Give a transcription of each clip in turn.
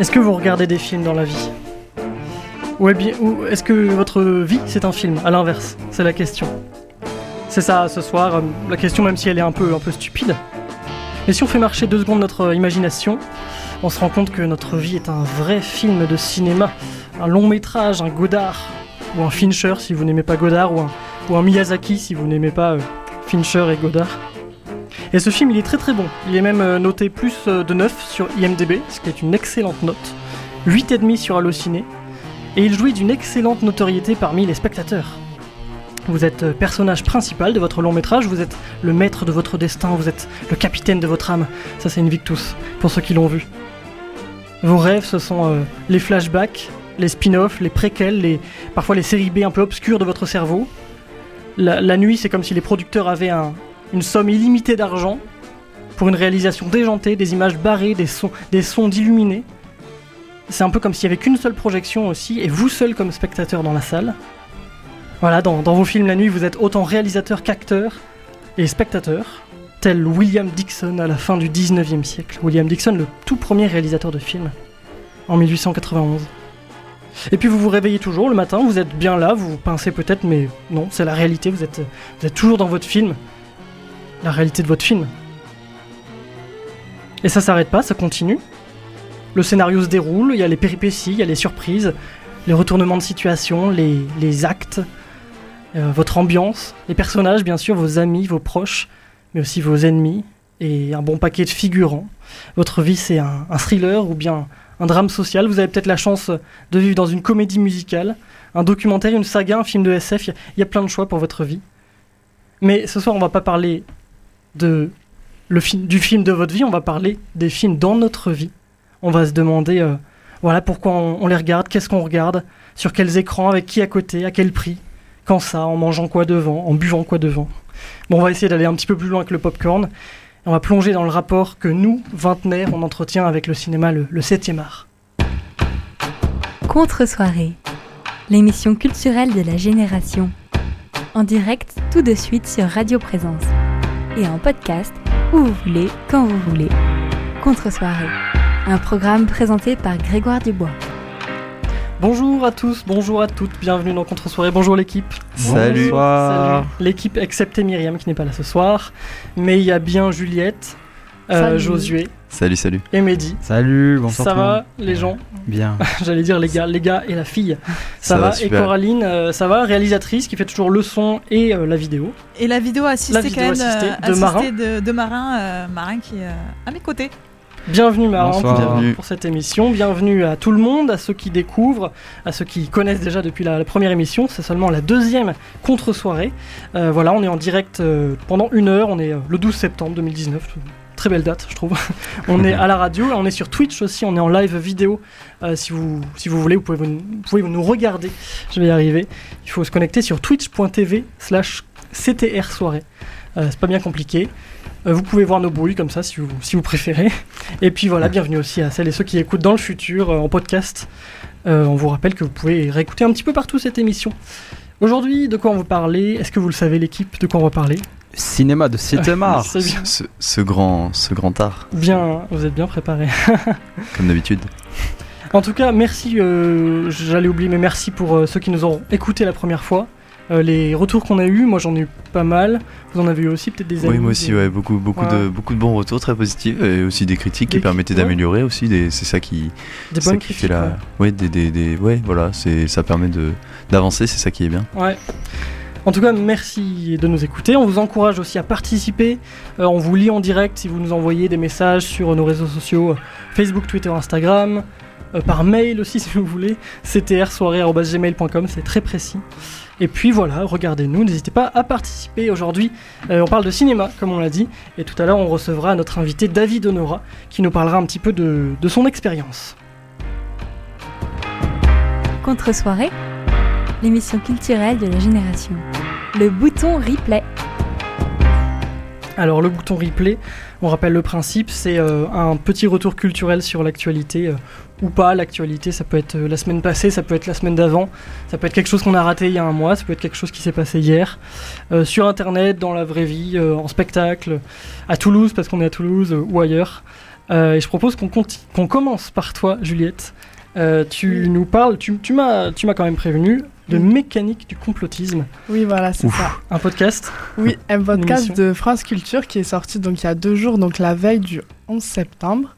Est-ce que vous regardez des films dans la vie Ou est-ce que votre vie c'est un film À l'inverse, c'est la question. C'est ça ce soir, euh, la question même si elle est un peu, un peu stupide. Mais si on fait marcher deux secondes notre imagination, on se rend compte que notre vie est un vrai film de cinéma, un long métrage, un Godard, ou un Fincher si vous n'aimez pas Godard, ou un, Miyazaki si vous n'aimez pas euh, Fincher et Godard. Et ce film, il est très très bon. Il est même euh, noté plus euh, de 9 sur IMDB, ce qui est une excellente note. 8,5 sur Allociné. Et il jouit d'une excellente notoriété parmi les spectateurs. Vous êtes euh, personnage principal de votre long métrage, vous êtes le maître de votre destin, vous êtes le capitaine de votre âme. Ça, c'est une victus, pour ceux qui l'ont vu. Vos rêves, ce sont les flashbacks, les spin-offs, les préquels, les, parfois les séries B un peu obscures de votre cerveau. La, la nuit, c'est comme si les producteurs avaient un, une somme illimitée d'argent pour une réalisation déjantée, des images barrées, des sons, des d'illuminés. C'est un peu comme s'il n'y avait qu'une seule projection aussi, et vous seul comme spectateur dans la salle. Voilà, dans, vos films la nuit, vous êtes autant réalisateur qu'acteur et spectateur, tel William Dixon à la fin du 19e siècle. William Dixon, le tout premier réalisateur de films, en 1891. Et puis vous vous réveillez toujours le matin, vous êtes bien là, vous pincez peut-être, mais non, c'est la réalité, vous vous êtes toujours dans votre film la réalité de votre film. Et ça s'arrête pas, ça continue. Le scénario se déroule, il y a les péripéties, il y a les surprises, les retournements de situation, les, actes, euh, votre ambiance, les personnages, bien sûr, vos amis, vos proches, mais aussi vos ennemis, et un bon paquet de figurants. Votre vie, c'est un, un, thriller ou bien un drame social. Vous avez peut-être la chance de vivre dans une comédie musicale, un documentaire, une saga, un film de SF. Il y, a plein de choix pour votre vie. Mais ce soir, on va pas parler de, le du film de votre vie, on va parler des films dans notre vie. On va se demander euh, voilà pourquoi on, les regarde, qu'est-ce qu'on regarde, sur quels écrans, avec qui à côté, à quel prix, quand ça, en mangeant quoi devant, en buvant quoi devant. Bon, on va essayer d'aller un petit peu plus loin que le popcorn. on va plonger dans le rapport que nous, vingtenaires, on entretient avec le cinéma, le, le 7e art. Contre-soirée, l'émission culturelle de la génération. En direct tout de suite sur Radio Présence et en podcast où vous voulez, quand vous voulez. Contre-soirée, un programme présenté par Grégoire Dubois. Bonjour à tous, bonjour à toutes, bienvenue dans Contre-soirée, bonjour l'équipe. Salut. Salut. L'équipe excepté Myriam qui n'est pas là ce soir, mais il y a bien Juliette, euh, Josué. Salut, salut. Et Mehdi. Salut, bonsoir. Ça va, les gens Bien. J'allais dire les gars, les gars et la fille. Ça, va, Et Coraline, euh, ça va, réalisatrice qui fait toujours le son et euh, la vidéo. Et la vidéo assistée quand même de Marin. De, Marin, Marin qui est à mes côtés. Bienvenue Marin pour, pour, cette émission, bienvenue à tout le monde, à ceux qui découvrent, à ceux qui connaissent déjà depuis la, première émission, c'est seulement la deuxième contre-soirée. voilà, on est en direct pendant une heure, on est le 12 septembre 2019, très belle date, je trouve. on est à la radio, on est sur Twitch aussi, on est en live vidéo. Euh, si, vous, voulez, vous pouvez, vous, nous regarder. Je vais y arriver. Il faut se connecter sur twitch.tv slash CTR soirée. Euh, c'est pas bien compliqué. Euh, vous pouvez voir nos bruits comme ça si vous, si vous préférez. Et puis voilà, bienvenue aussi à celles et ceux qui écoutent dans le futur en podcast. on vous rappelle que vous pouvez réécouter un petit peu partout cette émission. Aujourd'hui, de quoi on va parler? Est-ce que vous le savez, l'équipe, de quoi on va parler? Cinéma de 7 art. ce, ce, grand, ce grand art. Bien, vous êtes bien préparé. Comme d'habitude. En tout cas, merci, euh, j'allais oublier, mais merci pour euh, ceux qui nous ont écoutés la première fois. Euh, les retours qu'on a eu, moi j'en ai eu pas mal. Vous en avez eu aussi peut-être des amis. Oui, moi aussi, ouais, beaucoup, beaucoup de, beaucoup de bons retours, très positifs, et aussi des critiques qui permettaient d'améliorer aussi. C'est ça qui, des bonnes qui fait la, ouais, des, des, des, ouais, voilà, c'est ça permet de d'avancer, c'est ça qui est bien. Ouais. En tout cas, merci de nous écouter. On vous encourage aussi à participer. Euh, on vous lit en direct si vous nous envoyez des messages sur nos réseaux sociaux Facebook, Twitter, Instagram. Euh, par mail aussi si vous voulez. ctrsoirée.gmail.com, c'est très précis. Et puis voilà, regardez-nous, n'hésitez pas à participer aujourd'hui. Euh, on parle de cinéma, comme on l'a dit, et tout à l'heure on recevra notre invité David Honora, qui nous parlera un petit peu de, de son expérience. Contre-soirée l'émission culturelle de la génération. Le bouton replay. Alors le bouton replay, on rappelle le principe, c'est euh, un petit retour culturel sur l'actualité euh, ou pas. L'actualité, ça peut être euh, la semaine passée, ça peut être la semaine d'avant, ça peut être quelque chose qu'on a raté il y a un mois, ça peut être quelque chose qui s'est passé hier, sur Internet, dans la vraie vie, en spectacle, à Toulouse parce qu'on est à Toulouse ou ailleurs. Et je propose qu'on commence par toi, Juliette. Tu nous parles, tu, tu m'as tu m'as quand même prévenu, de mécanique du complotisme, Oui, voilà, c'est ça. un podcast. Oui, un podcast de France Culture qui est sorti donc il y a deux jours, donc la veille du 11 septembre.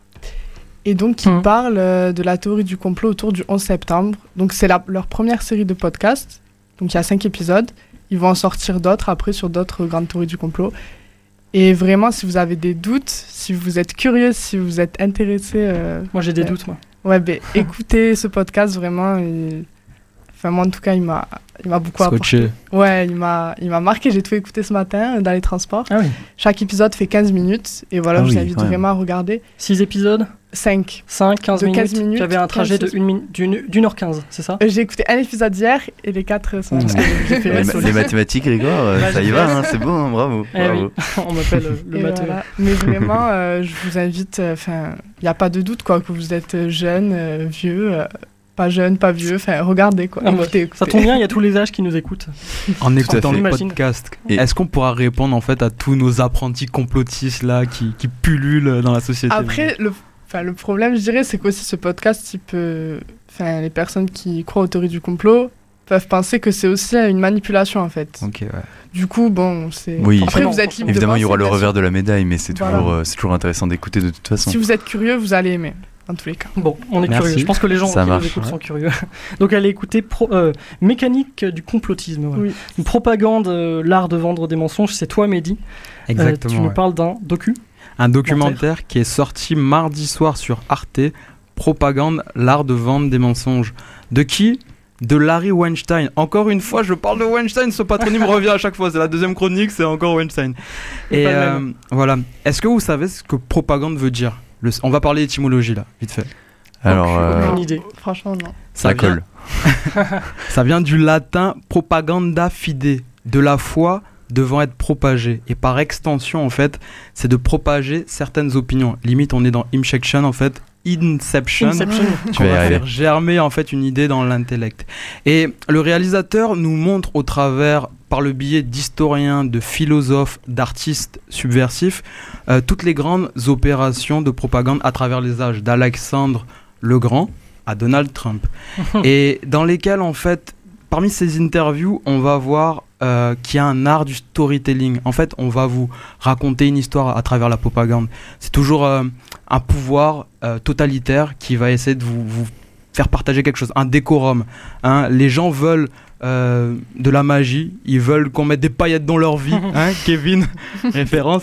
Et donc, qui Mhm. parle euh, de la théorie du complot autour du 11 septembre. Donc, c'est leur première série de podcasts. Donc, il y a cinq épisodes. Ils vont en sortir d'autres après sur d'autres grandes théories du complot. Et vraiment, si vous avez des doutes, si vous êtes curieux, si vous êtes intéressé, euh, Moi j'ai des doutes, moi. ouais, ben, écoutez ce podcast vraiment. et- Enfin, moi, en tout cas, il m'a il m'a beaucoup apporté. Scotché. Ouais, il m'a il m'a marqué. J'ai tout écouté ce matin euh, dans les transports. Ah oui. Chaque épisode fait 15 minutes. Et voilà, Ah je vous oui, invite vraiment à regarder. 6 épisodes, 5. 5, 15 De minutes. 15 minutes, Tu avais un trajet de 15, 1 minute, d'une d'une heure 15, c'est ça? J'ai écouté un épisode hier et les 4 sont. Parce que j'ai fait Les, ma- les mathématiques, Grégoire, euh, Bah, ça y va, hein, c'est bon, hein, bravo. Eh oui, bravo. on m'appelle euh, le matheux. voilà. Mais vraiment, euh, je vous invite. Enfin, il n'y a pas de doute quoi que vous êtes jeune, euh, vieux, euh, pas jeune, pas vieux. Enfin, regardez quoi. Écoutez, Ça tombe bien, il y a tous les âges qui nous écoutent. En écoutant fait. le podcast, Et- est-ce qu'on pourra répondre en fait à tous nos apprentis complotistes là qui, qui pullulent dans la société? Après, le, enfin, le problème, je dirais, c'est qu'aussi ce podcast, il peut. Enfin, les personnes qui croient aux théories du complot peuvent penser que c'est aussi une manipulation en fait. Ok, ouais. Du coup, bon, c'est. Oui. Après, vous êtes libre de Évidemment, il y aura le revers de la médaille, mais c'est Voilà. toujours, euh, c'est toujours intéressant d'écouter de toute façon. Si vous êtes curieux, vous allez aimer, dans tous les cas. Bon, on est Merci. curieux. Je pense que les gens Ça qui marche. nous écoutent Ouais. sont curieux. Donc, allez écouter pro- euh, Mécanique du complotisme. voilà. Oui. Une propagande, euh, l'art de vendre des mensonges, c'est toi, Mehdi. Euh, Exactement. tu nous parles d'un docu. Un documentaire qui est sorti mardi soir sur Arte, Propagande, l'art de vendre des mensonges. De qui? De Larry Weinstein. Encore une fois, je parle de Weinstein, ce patronyme revient à chaque fois. C'est la deuxième chronique, c'est encore Weinstein. Et euh, voilà. Est-ce que vous savez ce que propagande veut dire? Le- On va parler étymologie là, vite fait. Alors, euh, Aucune idée. Franchement, non. ça vient- colle. Ça vient du latin propaganda fide, de la foi devant être propagée. Et par extension, en fait, c'est de propager certaines opinions. Limite, on est dans Inception, en fait. Inception. Inception. Tu on vas faire germer en fait une idée dans l'intellect. Et le réalisateur nous montre au travers, par le biais d'historiens, de philosophes, d'artistes subversifs, euh, toutes les grandes opérations de propagande à travers les âges, d'Alexandre le Grand à Donald Trump. et dans lesquelles en fait, parmi ces interviews, on va voir euh, qu'il y a un art du storytelling. En fait, on va vous raconter une histoire à travers la propagande. C'est toujours euh, un pouvoir euh, totalitaire qui va essayer de vous, vous faire partager quelque chose, un décorum. hein. Les gens veulent euh, de la magie, ils veulent qu'on mette des paillettes dans leur vie. hein, Kevin, référence.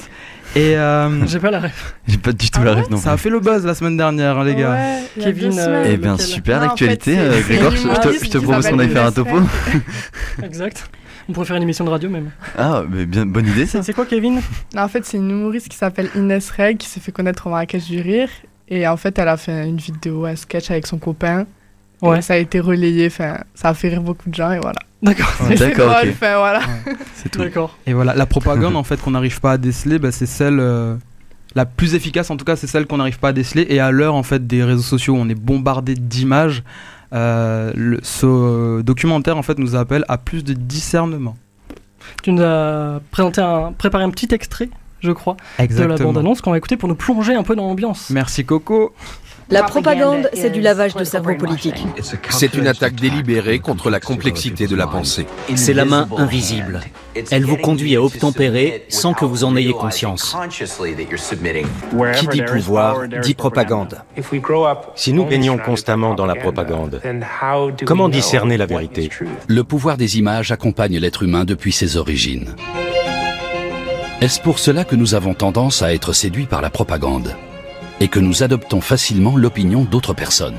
Et euh, J'ai pas la ref. J'ai pas du tout Ah la ref non ça a fait le buzz la semaine dernière, hein, les gars. Ouais, Kevin, semaines. Eh bien, lequel super Non, en l'actualité, fait, c'est- Grégoire. c'est Je, te, je te qui propose qu'on aille faire un topo. Exact. On pourrait faire une émission de radio même. Ah, mais bien, bonne idée ça. C'est quoi, Kevin? Non, en fait, c'est une humoriste qui s'appelle Inès Reg qui s'est fait connaître au Marrakech du Rire. Et en fait, elle a fait une vidéo, un sketch avec son copain. Ouais. Et ça a été relayé, enfin, ça a fait rire beaucoup de gens et voilà. D'accord. Et c'est D'accord, drôle, ok. enfin, voilà. C'est tout. D'accord. Et voilà, la propagande en fait qu'on n'arrive pas à déceler, bah, c'est celle euh, la plus efficace en tout cas, c'est celle qu'on n'arrive pas à déceler. Et à l'heure en fait des réseaux sociaux, où on est bombardé d'images. Euh, le- ce documentaire en fait nous appelle à plus de discernement. Tu nous as présenté un, préparé un petit extrait, je crois, de la bande-annonce qu'on va écouter pour nous plonger un peu dans l'ambiance. Merci Coco. La propagande, c'est du lavage de cerveau politique. C'est une attaque délibérée contre la complexité de la pensée. C'est la main invisible. Elle vous conduit à obtempérer sans que vous en ayez conscience. Qui dit pouvoir dit propagande. Si nous baignons constamment dans la propagande, comment discerner la vérité Le pouvoir des images accompagne l'être humain depuis ses origines. Est-ce pour cela que nous avons tendance à être séduits par la propagande? Et que nous adoptons facilement l'opinion d'autres personnes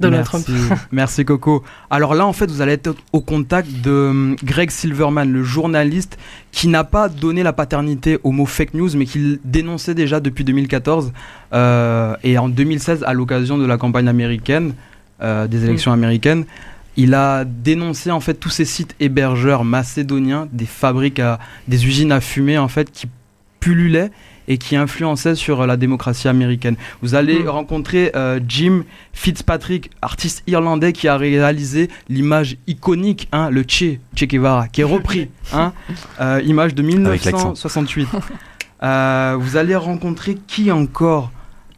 Donald Merci. Trump. Merci Coco. Alors là, en fait, vous allez être au contact de hum, Greg Silverman, le journaliste qui n'a pas donné la paternité au mot fake news, mais qui le dénonçait déjà depuis 2014 euh, et en 2016 à l'occasion de la campagne américaine, euh, des élections américaines. Il a dénoncé en fait tous ces sites hébergeurs macédoniens, des fabriques à, des usines à fumer en fait qui pullulaient et qui influençaient sur euh, la démocratie américaine. Vous allez Mm. rencontrer euh, Jim Fitzpatrick, artiste irlandais qui a réalisé l'image iconique, hein, le Che, Che Guevara, qui est repris, hein, euh, image de Avec l'accent. 1968. Euh, vous allez rencontrer qui encore?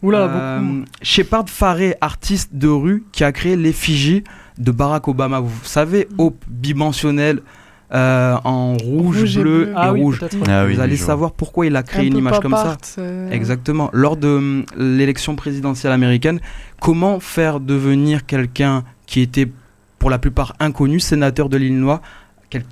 Oula, Euh, beaucoup. Shepard Faray, artiste de rue, qui a créé l'effigie de Barack Obama. Vous savez, Hope bimensionnelle euh, en rouge, Rouge et bleu et Ah oui, rouge. Ah oui, vous allez savoir pourquoi il a créé Un une image comme ça. euh, Exactement. Lors de hum, l'élection présidentielle américaine, comment faire devenir quelqu'un qui était pour la plupart inconnu, sénateur de l'Illinois, quel-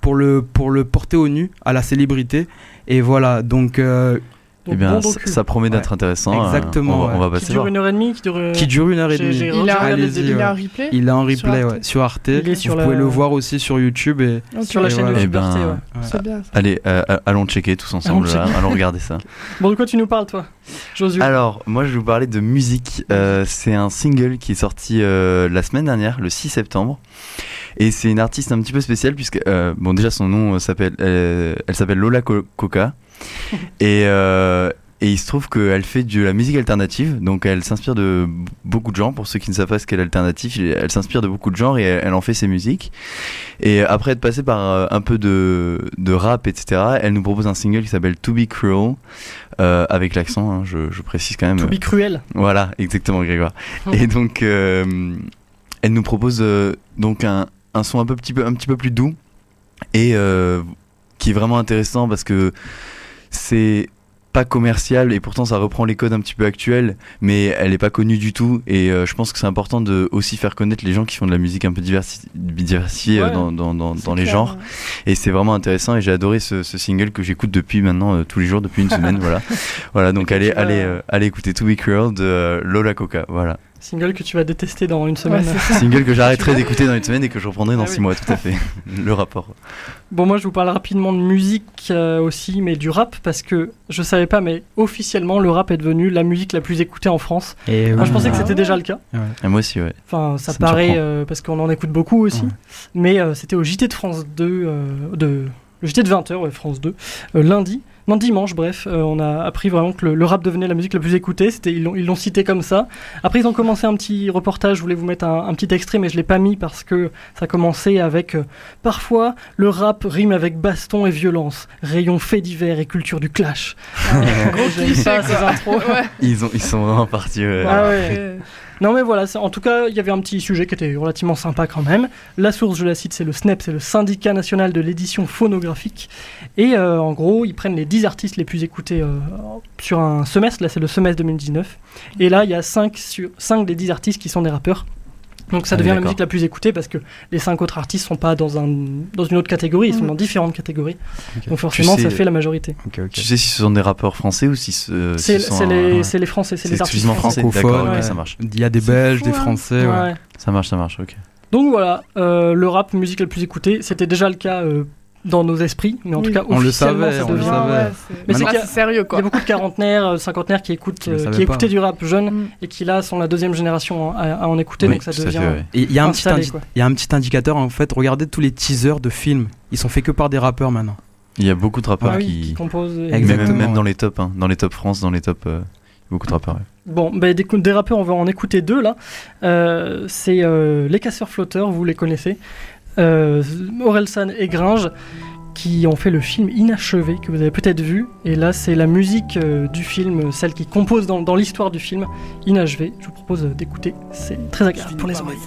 pour le, pour le porter au nu à la célébrité? Et voilà, donc euh, Eh bien, bon ça, promet d'être intéressant. euh, Exactement, on, va- on va ouais. passer Qui dure voir. une heure et demie, qui dure. euh, qui dure une heure et demie. Il a, Allez-y, débuts. il a un replay Il est en Sur replay Arte. ouais, sur Arte. Il est sur Vous la- pouvez le voir aussi sur YouTube. Et. Sur la Et chaîne voilà. de Eh Liberté, ben, ouais. ouais. C'est bien ça. Allez, euh, euh, allons checker tous ensemble. Allons là. checker. allons regarder ça. Bon, de quoi tu nous parles, toi, Josué? Alors, moi, je vais vous parler de musique. Euh, c'est un single qui est sorti euh, la semaine dernière, le 6 septembre. Et c'est une artiste un petit peu spéciale, puisque, euh, bon, déjà, son nom euh, s'appelle, euh, elle s'appelle Lola Co- Coca. et, euh, et il se trouve qu'elle fait de la musique alternative, donc elle s'inspire de beaucoup de gens. Pour ceux qui ne savent pas ce qu'est l'alternative, elle s'inspire de beaucoup de genres et elle, en fait ses musiques. Et après être passée par euh, un peu de, de rap, etc., elle nous propose un single qui s'appelle To Be Cruel, euh, avec l'accent, hein, je, je précise quand même. To be cruel. Voilà, exactement, Grégoire. Et donc, euh, elle nous propose euh, donc un, un son un, peu, petit peu, un petit peu plus doux et qui est vraiment intéressant parce que c'est pas commercial et pourtant ça reprend les codes un petit peu actuels, mais elle est pas connue du tout. Et euh, je pense que c'est important de aussi faire connaître les gens qui font de la musique un peu diversi- diversifiée euh, Ouais, dans, dans, dans, C'est dans les clair, genres. ouais. Et c'est vraiment intéressant et j'ai adoré ce, ce single que j'écoute depuis maintenant euh, tous les jours, depuis une semaine. voilà. voilà, donc allez, allez, euh, allez écouter To Be Cruel de Lola Coca. Voilà. Single que tu vas détester dans une semaine. Ouais. Single que j'arrêterai d'écouter dans une semaine et que je reprendrai dans Ah six oui. mois, tout à fait. Le rapport. Bon, moi, je vous parle rapidement de musique euh, aussi, mais du rap, parce que je savais pas, mais officiellement, le rap est devenu la musique la plus écoutée en France. Et Ah, je pensais que Ah c'était ouais. déjà le cas. Et moi aussi, ouais. Enfin, ça, paraît euh, parce qu'on en écoute beaucoup aussi. Ouais. Mais euh, c'était au JT de France 2, euh, de, le JT de 20h, ouais, France 2, euh, lundi. Non, dimanche, bref, euh, on a appris vraiment que le, le rap devenait la musique la plus écoutée. C'était, ils, l'ont, ils l'ont cité comme ça. Après, ils ont commencé un petit reportage. Je voulais vous mettre un, un petit extrait, mais je l'ai pas mis parce que ça commençait avec euh, Parfois, le rap rime avec baston et violence, rayon fait divers et culture du clash. Gros cliché, pas ces intros. Ouais. Ils, ont, ils sont vraiment partis. ouais. Ah ouais. Non mais voilà, en tout cas, il y avait un petit sujet qui était relativement sympa quand même. La source, je la cite, c'est le SNEP, c'est le Syndicat National de l'édition phonographique. Et euh, en gros, ils prennent les 10 artistes les plus écoutés euh, sur un semestre, là c'est le semestre 2019. Et là, il y a 5, sur, 5 des 10 artistes qui sont des rappeurs. Donc ça Ah devient la musique la plus écoutée parce que les 5 autres artistes sont pas dans, un, dans une autre catégorie, ils sont dans différentes catégories. Donc forcément, Tu ça fait la majorité. Ok, ok. Tu sais si ce sont des rappeurs français ou si ce, C'est si un- les, ouais. c'est les Français, c'est C'est les artistes exclusivement français. Francophone, D'accord, ouais. ça marche. Il y a des Belges, fou, des hein. Français. ouais. Ouais. Ça marche, ça marche, ok. Donc voilà, euh, le rap, musique la plus écoutée, c'était déjà le cas euh, dans nos esprits, mais en Oui. tout cas On le savait, ça on le savait. Mais c'est sérieux Il y quoi. a beaucoup de quarantenaires, euh, cinquantenaires qui écoutent, Qui euh, qui pas. écoutaient du rap jeune Mm. et qui là sont la deuxième génération à, à en écouter, Oui, donc ça devient. il y, a un petit Installé, indi- quoi. il y a un petit indicateur en fait. Regardez tous les teasers de films. Ils sont faits que par des rappeurs maintenant. Il y a beaucoup de rappeurs Ah oui, qui. qui composent. Exactement, même, même ouais. dans les tops, hein, dans les top France, dans les top. euh, beaucoup de rappeurs. ouais. Bon, bah, des, des rappeurs, on va en écouter deux là. Euh, c'est euh, les Casseurs Flotteurs, vous les connaissez. Euh, Orelsan et Gringe qui ont fait le film Inachevé que vous avez peut-être vu. Et là, c'est la musique euh, du film, celle qui compose dans, dans l'histoire du film Inachevé. Je vous propose euh, d'écouter. C'est très agréable pour les oreilles.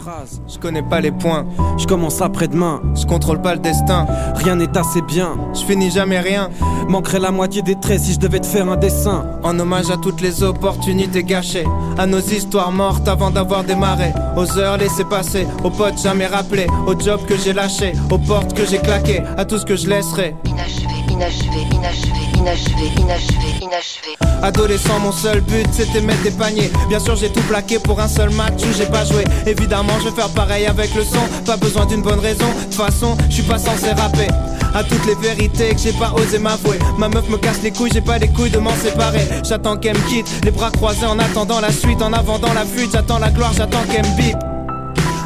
Je connais pas les points, je commence après-demain, je contrôle pas le destin, rien n'est assez bien, je finis jamais rien, manquerait la moitié des traits si je devais te faire un dessin. En hommage à toutes les opportunités gâchées, à nos histoires mortes avant d'avoir démarré, aux heures laissées passer, aux potes jamais rappelés, aux jobs que j'ai lâchés, aux portes que j'ai claquées, à tout ce que je laisserai. Inachevé, inachevé, inachevé, inachevé, inachevé, inachevé. Adolescent, mon seul but c'était mettre des paniers. Bien sûr, j'ai tout plaqué pour un seul match où j'ai pas joué. Évidemment, je vais faire pareil avec le son. Pas besoin d'une bonne raison. De toute façon, je suis pas censé rapper. À toutes les vérités que j'ai pas osé m'avouer. Ma meuf me casse les couilles, j'ai pas les couilles de m'en séparer. J'attends qu'elle me quitte, les bras croisés en attendant la suite. En avant dans la fuite, j'attends la gloire, j'attends qu'elle me bip.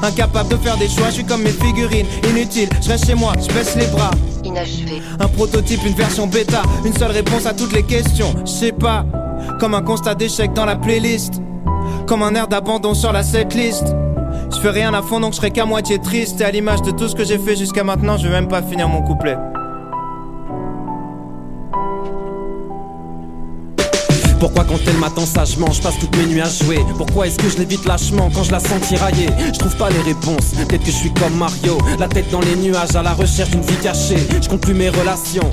Incapable de faire des choix, je suis comme mes figurines, inutile, je reste chez moi, je baisse les bras. Un prototype, une version bêta, une seule réponse à toutes les questions. Je sais pas, comme un constat d'échec dans la playlist, comme un air d'abandon sur la setlist. Je fais rien à fond donc je serai qu'à moitié triste. Et à l'image de tout ce que j'ai fait jusqu'à maintenant, je vais même pas finir mon couplet. Pourquoi quand elle m'attend sagement, je passe toutes mes nuits à jouer Pourquoi est-ce que je l'évite lâchement quand je la sens tirailler Je trouve pas les réponses, peut-être que je suis comme Mario La tête dans les nuages à la recherche d'une vie cachée Je compte plus mes relations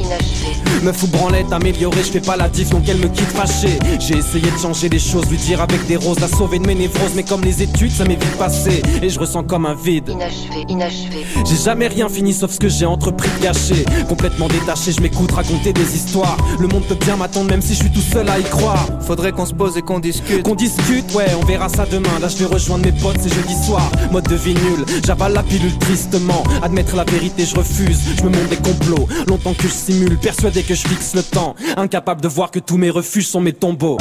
Me fous branlette améliorée, je fais pas la diff donc elle me quitte fâchée J'ai essayé de changer les choses, lui dire avec des roses La sauver de mes névroses mais comme les études ça m'est vite passé Et je ressens comme un vide Inachevé, inachevé. J'ai jamais rien fini sauf ce que j'ai entrepris de gâcher Complètement détaché, je m'écoute raconter des histoires Le monde peut bien m'attendre même si je suis tout seul à y croire Faudrait qu'on se pose et qu'on discute. Qu'on discute, ouais, on verra ça demain. Là, je vais rejoindre mes potes, c'est jeudi soir. Mode de vie nul, j'avale la pilule tristement. Admettre la vérité, je refuse. Je me montre des complots. Longtemps que je simule, persuadé que je fixe le temps. Incapable de voir que tous mes refuges sont mes tombeaux.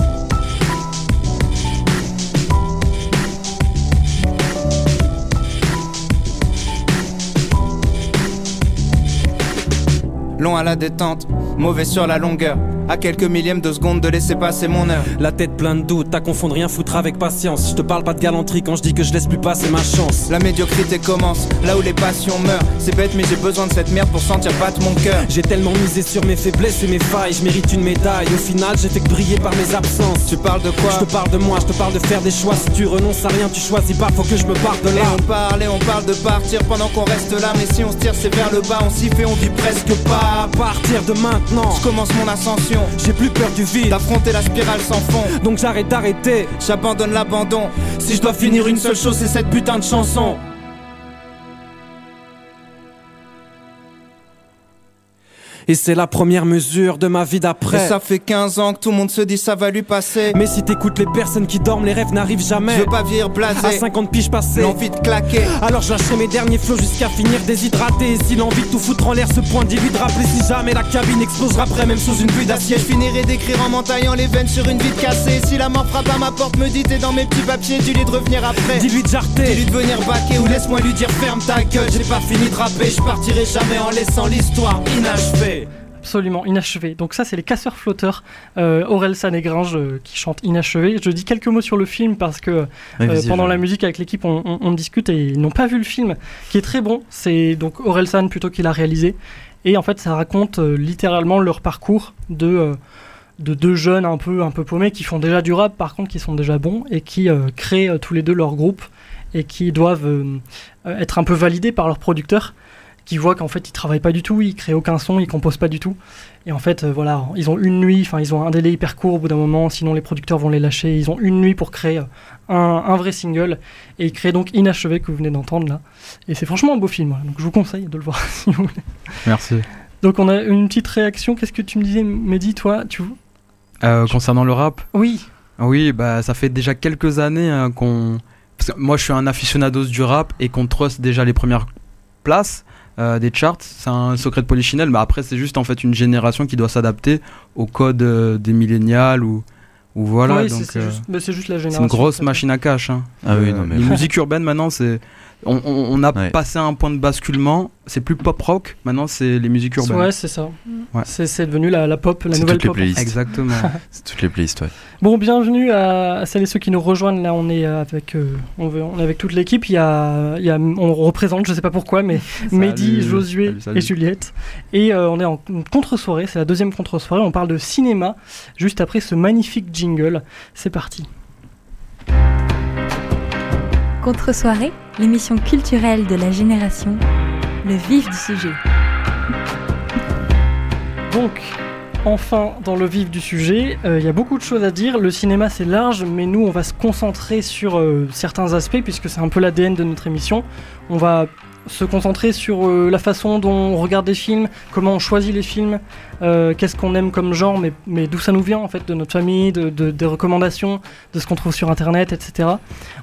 Long à la détente, mauvais sur la longueur. À quelques millièmes de seconde de laisser passer mon heure. La tête pleine de doutes, t'as confondre rien foutre avec patience. Je te parle pas de galanterie quand je dis que je laisse plus passer ma chance. La médiocrité commence, là où les passions meurent. C'est bête, mais j'ai besoin de cette merde pour sentir battre mon cœur. J'ai tellement misé sur mes faiblesses et mes failles, je mérite une médaille. Au final, j'ai fait que briller par mes absences. Tu parles de quoi? Je te parle de moi, je te parle de faire des choix. Si tu renonces à rien, tu choisis pas, faut que je me parte de Et là. on parle et on parle de partir pendant qu'on reste là. Mais si on se tire, c'est vers le bas, on s'y fait, on vit presque pas. À partir de maintenant, Je commence mon ascension. J'ai plus peur du vide. D'affronter la spirale sans fond. Donc j'arrête d'arrêter. J'abandonne l'abandon. Si je dois finir une seule chose, c'est cette putain de chanson. Et c'est la première mesure de ma vie Et d'après. ça fait 15 ans que tout le monde se dit ça va lui passer. Mais si t'écoutes les personnes qui dorment, les rêves n'arrivent Je jamais. veux pas vieillir blasé. À 50 piges passées. L'envie de claquer. Alors je lâcherai mes derniers flots jusqu'à finir déshydraté. Et si l'envie de tout foutre en l'air se point dilue de rappeler si jamais la cabine explosera après, même sous une pluie d'acier. Je finirai d'écrire en m'entaillant les veines sur une vide cassée. Si la mort frappe à ma porte, me dit t'es dans mes petits papiers, dis-lui de revenir après. Dis-lui de jarter. Dis-lui de venir baquer ou laisse-moi lui dire ferme ta gueule. J'ai pas fini de rapper, je partirai jamais en laissant l'histoire inachevée. Absolument, inachevé. Donc ça, c'est les casseurs flotteurs, euh, Aurel San et Gringe euh, qui chantent inachevé. Je dis quelques mots sur le film parce que euh, pendant la musique avec l'équipe, on, on- on discute et ils n'ont pas vu le film, qui est très bon. C'est donc Aurel San plutôt qui l'a réalisé. Et en fait, ça raconte euh, littéralement leur parcours de, de deux jeunes un peu, un peu paumés qui font déjà du rap, par contre, qui sont déjà bons et qui euh, créent euh, tous les deux leur groupe et qui doivent euh, être un peu validés par leur producteur qui voient qu'en fait ils travaillent pas du tout, ils créent aucun son, ils composent pas du tout. Et en fait, euh, voilà, ils ont une nuit, enfin ils ont un délai hyper court au bout d'un moment, sinon les producteurs vont les lâcher. Ils ont une nuit pour créer euh, un, un vrai single et ils créent donc Inachevé que vous venez d'entendre là. Et c'est franchement un beau film, donc je vous conseille de le voir si vous voulez. Merci. Donc on a une petite réaction. Qu'est-ce que tu me disais, Mehdi, toi? Tu... Euh, concernant le rap, Oui, oui, bah ça fait déjà quelques années hein, qu'on. parce que moi, je suis un aficionados du rap et qu'on trust déjà les premières places euh, des charts. C'est un secret de polichinelle, mais après, c'est juste en fait une génération qui doit s'adapter au code euh, des millénials ou, ou voilà. Oui, donc, c'est c'est euh, juste, c'est la c'est génération. une grosse machine à cash. Hein. Ah oui, non, mais- Les musiques urbaines maintenant, c'est. On, on- on a Ouais. passé un point de basculement. C'est plus pop rock. Maintenant, c'est les musiques urbaines. Ouais, c'est ça. Ouais. C'est devenu la, la pop, la C'est nouvelle toutes les pop. playlists. Exactement. C'est toutes les playlists, ouais. Bon, bienvenue à, à celles et ceux qui nous rejoignent. Là, on est avec, euh, on, veut- on est avec toute l'équipe. Il y a, il y a- on représente, je sais pas pourquoi, mais Mehdi. Josué Salut, salut. et Juliette. Et euh, on est en contre-soirée. C'est la deuxième contre-soirée. On parle de cinéma juste après ce magnifique jingle. C'est parti. Contre-soirée, l'émission culturelle de la génération, le vif du sujet. Donc, enfin, dans le vif du sujet, euh, il y a beaucoup de choses à dire. Le cinéma, c'est large, mais nous, on va se concentrer sur euh, certains aspects, puisque c'est un peu l'ADN de notre émission. On va se concentrer sur euh, la façon dont on regarde des films, comment on choisit les films, euh, qu'est-ce qu'on aime comme genre, mais, mais d'où ça nous vient en fait, de notre famille, de, de- des recommandations, de ce qu'on trouve sur internet, etc.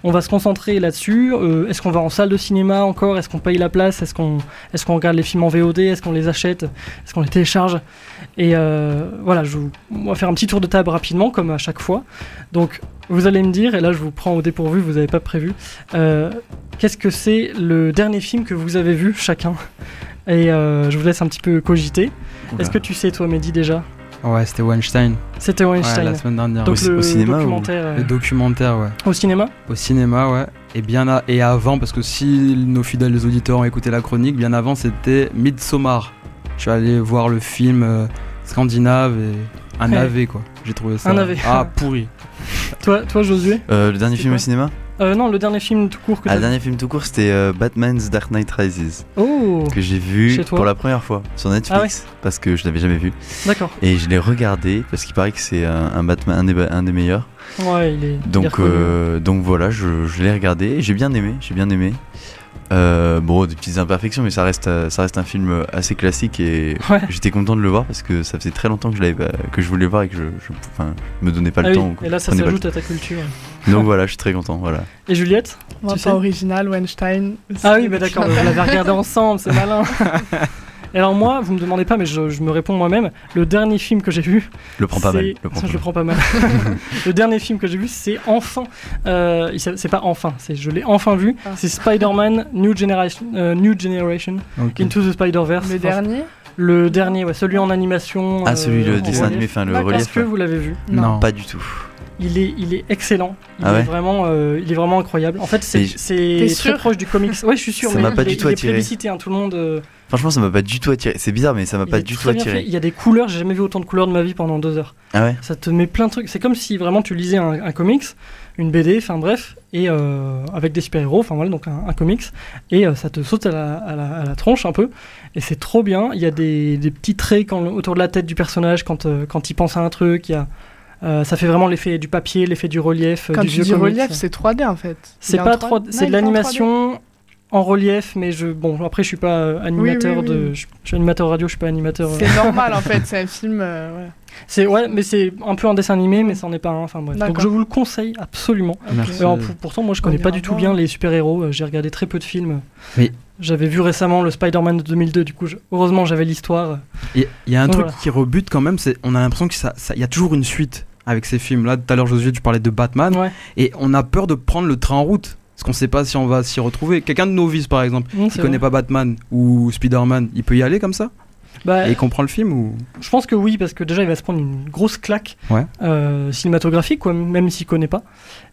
On va se concentrer là-dessus. Euh, est-ce qu'on va en salle de cinéma encore Est-ce qu'on paye la place Est-ce qu'on est regarde les films en VOD Est-ce qu'on les achète Est-ce qu'on les télécharge Et voilà, je on va faire un petit tour de table rapidement, comme à chaque fois. Donc, vous allez me dire, et là je vous prends au dépourvu, vous n'avez pas prévu, euh, qu'est-ce que c'est le dernier film que vous avez vu chacun? Et euh, je vous laisse un petit peu cogiter. Oula. Est-ce que tu sais, toi, Mehdi, déjà? Ouais, c'était Weinstein. C'était Ouais, Weinstein. la semaine dernière. Donc Au- le au cinéma documentaire euh, Le documentaire, ouais. au cinéma? Au cinéma, ouais. Et bien à- et avant, parce que si nos fidèles auditeurs ont écouté la chronique, bien avant, c'était Midsommar. Je suis allé voir le film euh, scandinave et un navet quoi. J'ai trouvé ça. Un navet. Ah pourri. Toi, toi Josué Euh, le dernier film au cinéma euh, Non, le dernier film tout court que Ah, le dernier film tout court, c'était euh, Batman's Dark Knight Rises. Oh Que j'ai vu pour la première fois sur Netflix. Parce que je l'avais jamais vu. D'accord. Et je l'ai regardé parce qu'il paraît que c'est un, un Batman, un des, ba- un des meilleurs. Ouais, il est. il est Donc, donc voilà, je, je l'ai regardé et j'ai bien aimé. J'ai bien aimé. Euh, bon, des petites imperfections, mais ça reste, euh, ça reste un film assez classique et Ouais. j'étais content de le voir parce que ça faisait très longtemps que je, l'avais que je voulais le voir et que je, je, enfin, je me donnais pas Ah le oui, temps. Et là, ça s'ajoute à ta culture. Donc voilà, je suis très content. Voilà. Et Juliette Moi, tu pas sais? original, Weinstein. Ah oui, bah d'accord, on l'avait regardé ensemble, c'est malin. Et alors moi, vous me demandez pas, mais je, je me réponds moi-même. Le dernier film que j'ai vu, Le prends pas c'est- mal. Le prends Ça, pas je le prends pas mal. le dernier film que j'ai vu, c'est enfin. euh, c'est pas enfin, c'est je l'ai enfin vu. Ah. C'est Spider-Man New Generation, euh, New Generation. Into the Spider-Verse. Le Enfin, dernier Le dernier, ouais, celui en animation. Ah, celui, euh, le en dessin relief. animé, enfin le relief. Est-ce que vous l'avez vu? Non. Pas du tout. Il est, il est excellent. Il, Ah est vraiment, euh, il est vraiment incroyable. En fait, c'est très proche du comics. Ouais, je suis sûr. Ça m'a pas du tout attiré. hein, tout le monde. euh, Franchement, ça m'a pas du tout attiré. C'est bizarre, mais ça m'a pas du tout attiré. fait. Il y a des couleurs. J'ai jamais vu autant de couleurs de ma vie pendant deux heures. Ah ouais Ça te met plein de trucs. C'est comme si vraiment tu lisais un, un comics, une BD, enfin bref, et euh, avec des super-héros, enfin voilà, donc un, un comics, et euh, ça te saute à la, à la- à la tronche un peu. Et c'est trop bien. Il y a des, des petits traits quand, autour de la tête du personnage quand, euh, quand il pense à un truc. Il y a, euh, ça fait vraiment l'effet du papier, l'effet du relief, euh, Quand du tu vieux dis relief, c'est 3D en fait. C'est Il pas 3D. 3 Non, c'est il de est en 3D. l'animation en relief, mais je bon après je suis pas euh, animateur oui, de, oui. je, je suis animateur radio, je suis pas animateur. euh, C'est normal en fait, c'est un film. euh, ouais. c'est ouais, mais c'est un peu un dessin animé, mais ça en est pas un. Enfin bref. Donc je vous le conseille absolument. Merci. Alors, pour- pourtant, moi je connais On pas du tout bien les super-héros. euh, J'ai regardé très peu de films. Mais- J'avais vu récemment le Spider-Man de 2002. Du coup, je- heureusement j'avais l'histoire. Il y a un Donc, truc voilà. qui rebute quand même, c'est on a l'impression qu'il y a toujours une suite avec ces films. Là, tout à l'heure, Josué, tu parlais de Batman, Ouais. et on a peur de prendre le train en route. Parce qu'on sait pas si on va s'y retrouver. Quelqu'un de novice, par exemple, Mmh, qui c'est connaît pas Batman ou Spider-Man, il peut y aller comme ça Bah, Et il comprend le film ou? Je pense que oui, parce que déjà il va se prendre une grosse claque Ouais. euh, cinématographique, quoi, même s'il connaît pas.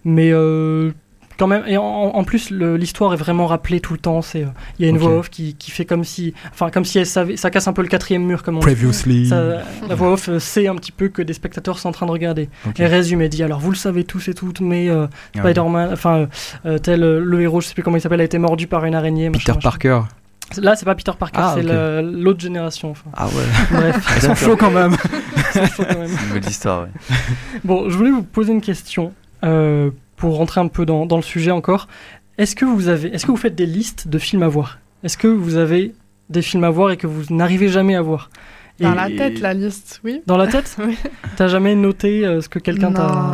Mais euh, quand même, et en, en plus l'histoire est vraiment rappelée tout le temps. C'est, euh, il y a une voix off qui, qui fait comme si, enfin comme si elle savait, ça casse un peu le quatrième mur, comme on dit. Previously. Ça- la voix off euh, sait un petit peu que des spectateurs sont en train de regarder. Ok. Et résume et dit alors vous le savez tous et toutes, mais euh, Ah Spider-Man, enfin euh, tel euh, le héros, je sais plus comment il s'appelle, a été mordu par une araignée. machin, Peter machin. Parker. Là c'est pas Peter Parker, Ah, c'est l'autre génération. Enfin. Ah ouais. Bref, Ils sont chauds quand même. Ils sont chauds quand même. C'est une belle histoire, ouais. Bon, je voulais vous poser une question euh, pour rentrer un peu dans, dans le sujet encore. Est-ce que vous avez, est-ce que vous faites des listes de films à voir? Est-ce que vous avez des films à voir et que vous n'arrivez jamais à voir? Dans la tête, la liste, oui. Dans la tête Oui. T'as jamais noté euh, ce que quelqu'un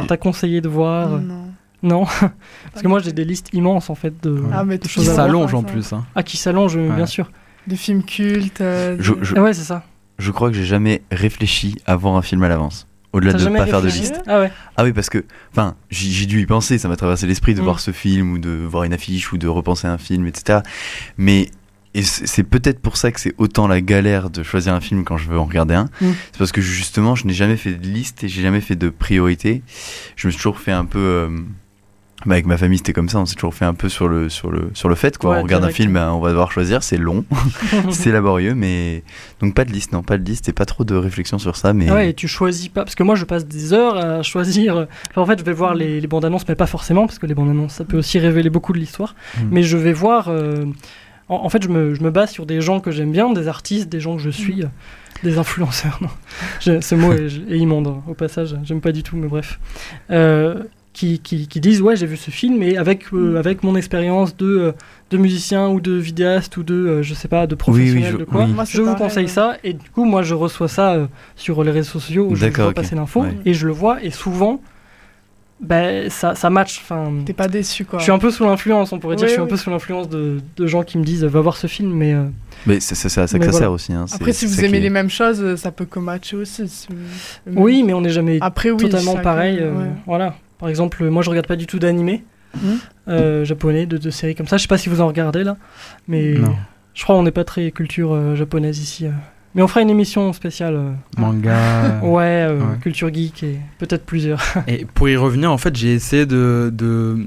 t'a, conseillé de voir? Euh, Non. Non Parce que moi j'ai des listes immenses en fait de, Ah, mais de choses Qui à voir. s'allonge en plus. Hein. Ah, qui s'allongent, bien Ouais. sûr. Des films cultes. euh, Je, des- je, Ah ouais, c'est ça. je crois que j'ai jamais réfléchi à voir un film à l'avance. Au-delà de ne pas faire de liste. Ah ouais. Ah oui, parce que, enfin, j'ai dû y penser, ça m'a traversé l'esprit de Mm. voir ce film ou de voir une affiche ou de repenser un film, etc. Mais et c'est c'est peut-être pour ça que c'est autant la galère de choisir un film quand je veux en regarder un. Mm. C'est parce que justement, je n'ai jamais fait de liste et j'ai jamais fait de priorité. Je me suis toujours fait un peu. euh, bah, avec ma famille, c'était comme ça, on s'est toujours fait un peu sur le, sur le, sur le fait. Quoi. Ouais, on regarde un film, bah, on va devoir choisir, c'est long, c'est laborieux, mais. Donc pas de liste, non, pas de liste et pas trop de réflexion sur ça. Mais ouais, et tu choisis pas. Parce que moi, je passe des heures à choisir. enfin, en fait, je vais voir les, les bandes annonces, mais pas forcément, parce que les bandes annonces, ça peut aussi révéler beaucoup de l'histoire. Mm. Mais je vais voir. euh, en, en fait, je me, je me base sur des gens que j'aime bien, des artistes, des gens que je suis, euh, des influenceurs. Non, Je- ce mot est, est immonde, hein, au passage. J'aime pas du tout, mais bref. Euh, qui, qui, qui disent ouais j'ai vu ce film et avec euh, avec mon expérience de euh, de musicien ou de vidéaste ou de euh, je sais pas de professionnel je- de quoi oui. Moi, c'est je vous conseille ouais. ça et du coup moi je reçois ça euh, sur les réseaux sociaux où je vois ok. passer l'info Ouais. et je le vois et souvent ben ça ça match enfin T'es pas déçu quoi. je suis un peu sous l'influence on pourrait dire je suis un peu sous l'influence de, de gens qui me disent va voir ce film mais euh, mais c'est à ça que ça voilà. sert aussi. hein, Après, si vous ça aimez est- les mêmes choses, ça peut que matcher aussi. si- oui mais on n'est jamais Après, oui. totalement chacun, pareil euh, ouais. voilà par exemple moi je regarde pas du tout d'animé Mhm. euh, japonais de, de séries comme ça je sais pas si vous en regardez là mais Non. je crois qu'on n'est pas très culture euh, japonaise ici euh. mais on fera une émission spéciale euh, Manga. ouais, euh, ouais. culture geek et peut-être plusieurs Et pour y revenir, en fait, j'ai essayé de, de,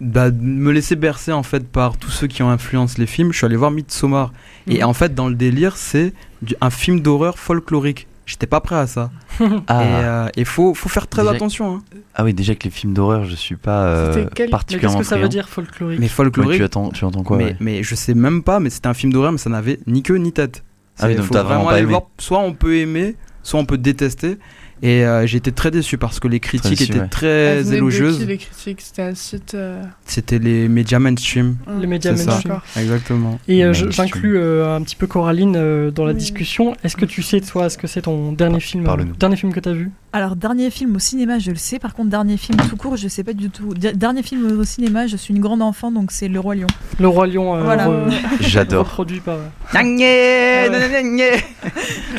bah, de me laisser bercer en fait par tous ceux qui ont influencé les films. Je suis allé voir Midsommar. Et Mhm. en fait, dans le délire, c'est un film d'horreur folklorique. J'étais pas prêt à ça. Ah. Et euh, il faut, faut faire très Déjà- attention. hein. Ah oui, déjà que les films d'horreur, je suis pas euh, C'était quel- Mais particulièrement qu'est-ce que ça veut dire folklorique Mais Ouais, folklorique, tu attends, tu entends quoi mais, ouais. mais je sais même pas, mais c'était un film d'horreur, mais ça n'avait ni queue ni tête. Ah oui, donc faut t'as vraiment pas aller aimé. voir. Soit on peut aimer, soit on peut détester. Et euh, j'ai été très déçu parce que les critiques déçu, étaient ouais. Très de élogieuses. qui, les critiques C'était un site. euh, C'était les médias mainstream. Les médias ça. mainstream. Exactement. Et euh, j'inclus euh, un petit peu Coraline euh, dans la Oui. discussion. Est-ce que tu sais, toi, ce que c'est ton dernier film, Parle-nous. dernier film que tu as vu? Alors, dernier film au cinéma, je le sais. Par contre, dernier film tout court, je sais pas du tout. Der- Dernier film au cinéma, je suis une grande enfant, donc c'est Le Roi Lion. Le Roi Lion, euh, Voilà. re- J'adore. reproduit par.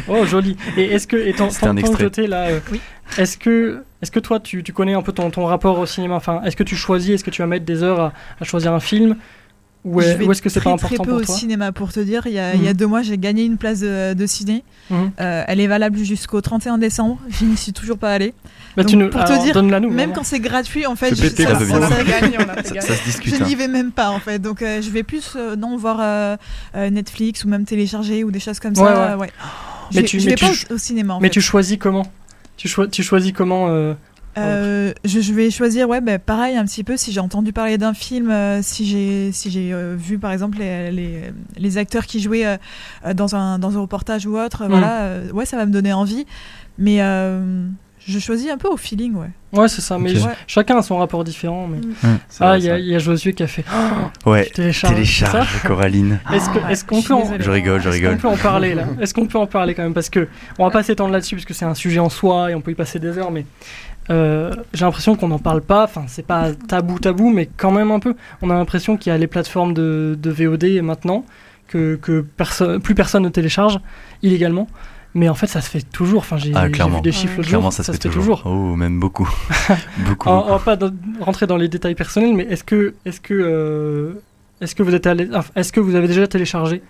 Oh, joli. Et est-ce que, et tant, C'était un extrait. j'étais là, euh, Oui. est-ce que, est-ce que toi, tu, tu connais un peu ton, ton rapport au cinéma? Enfin, est-ce que tu choisis, est-ce que tu vas mettre des heures à, à choisir un film? Ou, Je est- est-ce que c'est très, pas très important peu pour au toi? cinéma pour te dire. Il y a, il y a Mhm. deux mois, j'ai gagné une place de, de ciné. Mhm. Euh, elle est valable jusqu'au 31 décembre. Je n'y suis toujours pas allée. Bah, Donc, tu nous- pour alors, te dire, nous. même quand c'est gratuit, en fait, je, ça- ça ça- fait Ça, se discute. je hein. n'y vais même pas en fait. Donc euh, je vais plus euh, non voir Netflix ou même télécharger ou des choses comme Ouais, ça. ouais. ouais. Je Mais vais, tu- je mais vais tu pas au, au cinéma en Mais fait. tu choisis comment? Tu, tu choisis comment euh, Euh, je, je vais choisir, ouais, bah, pareil un petit peu si j'ai entendu parler d'un film, euh, si j'ai si j'ai euh, vu par exemple les, les, les acteurs qui jouaient dans un dans un reportage ou autre, Mm. voilà, ouais, ça va me donner envie. Mais je choisis un peu au feeling, ouais. Ouais, c'est ça. Mais Ouais. chacun a son rapport différent. Mais... C'est Ah, vrai, il y, a- y Josué qui a fait. Ouais, télécharge, Coraline. Est-ce Ah, qu'on peut en-. Je rigole, je Est-ce qu'on rigole. peut en parler là Est-ce qu'on peut en parler quand même Parce que on va pas s'étendre là-dessus parce que c'est un sujet en soi et on peut y passer des heures, mais euh, j'ai l'impression qu'on n'en parle pas. Enfin, c'est pas tabou tabou, mais quand même un peu. On a l'impression qu'il y a les plateformes de, de VOD maintenant que, que perso- plus personne ne télécharge illégalement. Mais en fait, ça se fait toujours. Enfin, j'ai Ah, vu des chiffres Clairement, ça se fait toujours. Oh, même beaucoup. beaucoup. On, on va pas dans- rentrer dans les détails personnels, mais est-ce que, est-ce que, euh, est-ce que vous êtes allé, est-ce que vous avez déjà téléchargé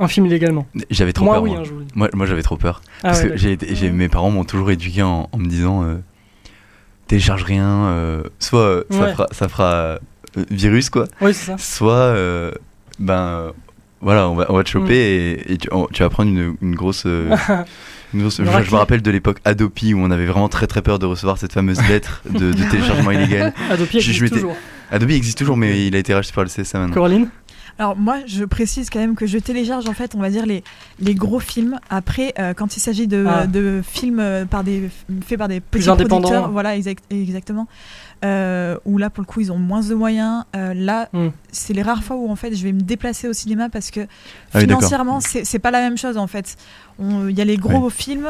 un film illégalement? J'avais trop Moi, peur. oui, moi, hein, je moi, moi, j'avais trop peur. Ah Parce ouais, que mes parents m'ont toujours éduqué en, en me disant euh, télécharge rien, euh, soit ça fera, ça fera virus quoi, Oui, c'est ça. soit euh, ben voilà, on va, on va te choper Mm. et, et tu, on- tu vas prendre une, une grosse. euh, une grosse- Une je, me rappelle de l'époque Adopi où on avait vraiment très très peur de recevoir cette fameuse lettre de, de téléchargement illégal. Adopi Je- je existe toujours. Adobe existe toujours, mais il a été racheté par le CSA maintenant. Coraline? Alors moi, je précise quand même que je télécharge en fait, on va dire les, les gros films. Après, euh, quand il s'agit de, Ah. de films euh, par des faits par des petits indépendants. producteurs, voilà, exact- exactement. Euh, où là, pour le coup, ils ont moins de moyens. Euh, là, Hmm. c'est les rares fois où en fait, je vais me déplacer au cinéma parce que Ah financièrement, c'est c'est pas la même chose en fait. Il y a les gros films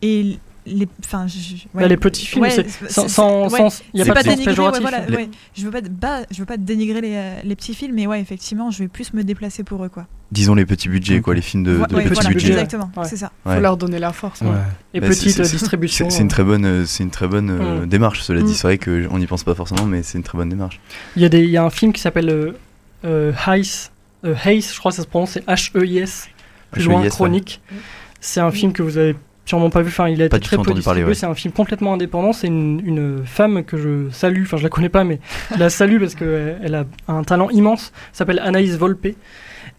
et les, enfin, Bah, les petits films, c'est- sans- sans- ouais, sans- y a c'est pas pas de sens ouais, péjoratif. voilà, Les- ouais. Je veux pas, bah, je veux pas dénigrer les, euh, les petits films, mais ouais, effectivement, je vais plus me déplacer pour eux, quoi. Disons les petits budgets, quoi, les films de, Vo- de ouais, petit voilà, budget. exactement, Ouais. c'est ça. Ouais. Faut leur donner la force. Ouais. Et Bah, petite distribution. C'est c'est une très bonne, euh, c'est une très bonne euh, Mm. démarche. Cela dit, Mm. c'est vrai qu'on n'y pense pas forcément, mais c'est une très bonne démarche. Il y, a des- il y a un film qui s'appelle euh, Heis, euh, Heis, je crois que ça se prononce, c'est H-E-I-S, plus H.E.I.S., loin, ouais. Chronique. C'est un film que vous avez sûrement pas vu, enfin il a Pas été du très peu distribué, ouais. c'est un film complètement indépendant, c'est une, une femme que je salue, enfin je la connais pas mais je la salue parce qu'elle elle a un talent immense, elle s'appelle Anaïs Volpe.